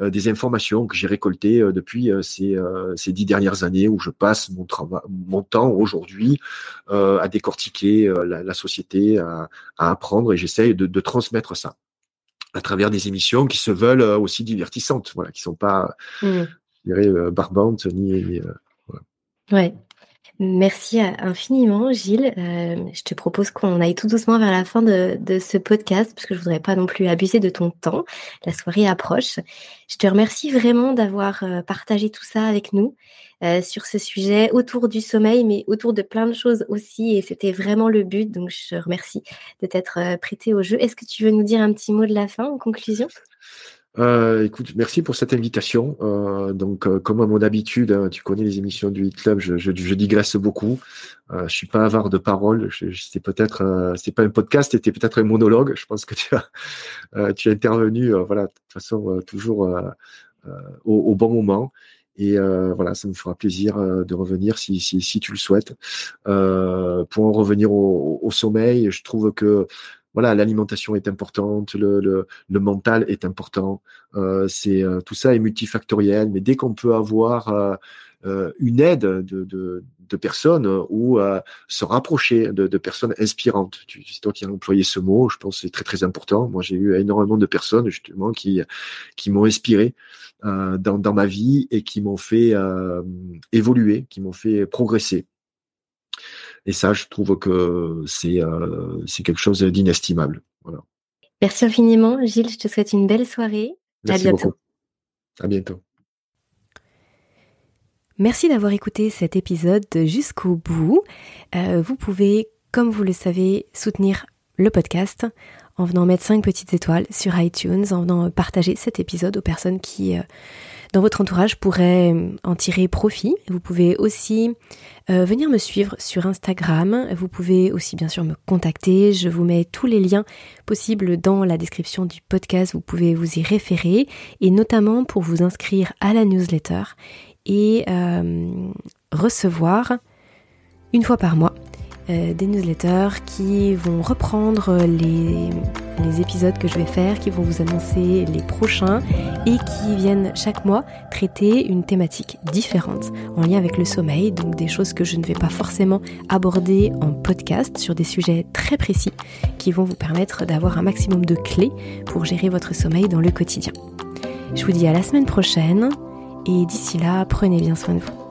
des informations que j'ai récoltées depuis ces ces dix dernières années où je passe mon travail mon temps aujourd'hui à décortiquer la, la, société à, à apprendre et j'essaye de, de transmettre ça à travers des émissions qui se veulent aussi divertissantes voilà qui sont pas mmh. je dirais barbantes ni, ni voilà. ouais Merci infiniment, Gilles. Euh, je te propose qu'on aille tout doucement vers la fin de, ce podcast, parce que je voudrais pas non plus abuser de ton temps. La soirée approche. Je te remercie vraiment d'avoir euh, partagé tout ça avec nous euh, sur ce sujet autour du sommeil, mais autour de plein de choses aussi. Et c'était vraiment le but. Donc, je te remercie de t'être prêté au jeu. Est-ce que tu veux nous dire un petit mot de la fin en conclusion? Euh, écoute, merci pour cette invitation. Euh, donc, euh, comme à mon habitude, hein, tu connais les émissions du Hit Club, je, je, je digresse beaucoup. Euh, je suis pas avare de paroles. C'est peut-être, euh, c'est pas un podcast, c'était peut-être un monologue. Je pense que tu as, euh, tu as intervenu, voilà, de toute façon toujours au, au, bon moment. Et voilà, ça me fera plaisir de revenir si, si, si tu le souhaites. pour en revenir au, au, sommeil, je trouve que voilà, l'alimentation est importante, le, le, le, mental est important. Euh, c'est euh, tout ça est multifactoriel, mais dès qu'on peut avoir euh, euh une aide de, de, de personnes ou se rapprocher de, de personnes inspirantes, c'est toi qui as employé ce mot, je pense que c'est très très important. Moi, j'ai eu énormément de personnes justement qui qui m'ont inspiré dans, dans ma vie et qui m'ont fait évoluer, qui m'ont fait progresser. Et ça, je trouve que c'est euh, quelque chose d'inestimable. Voilà. Merci infiniment, Gilles. Je te souhaite une belle soirée. Merci à bientôt. Beaucoup. À bientôt. Merci d'avoir écouté cet épisode jusqu'au bout. Euh, vous pouvez, comme vous le savez, soutenir le podcast en venant mettre 5 petites étoiles sur iTunes, en venant partager cet épisode aux personnes qui, euh, dans votre entourage, pourraient en tirer profit. Vous pouvez aussi euh, venir me suivre sur Instagram. Vous pouvez aussi bien sûr me contacter. Je vous mets tous les liens possibles dans la description du podcast. Vous pouvez vous y référer et notamment pour vous inscrire à la newsletter et euh, recevoir une fois par mois euh, des newsletters qui vont reprendre les, les, épisodes que je vais faire, qui vont vous annoncer les prochains et qui viennent chaque mois traiter une thématique différente en lien avec le sommeil, donc des choses que je ne vais pas forcément aborder en podcast sur des sujets très précis qui vont vous permettre d'avoir un maximum de clés pour gérer votre sommeil dans le quotidien. Je vous dis à la semaine prochaine et d'ici là, prenez bien soin de vous.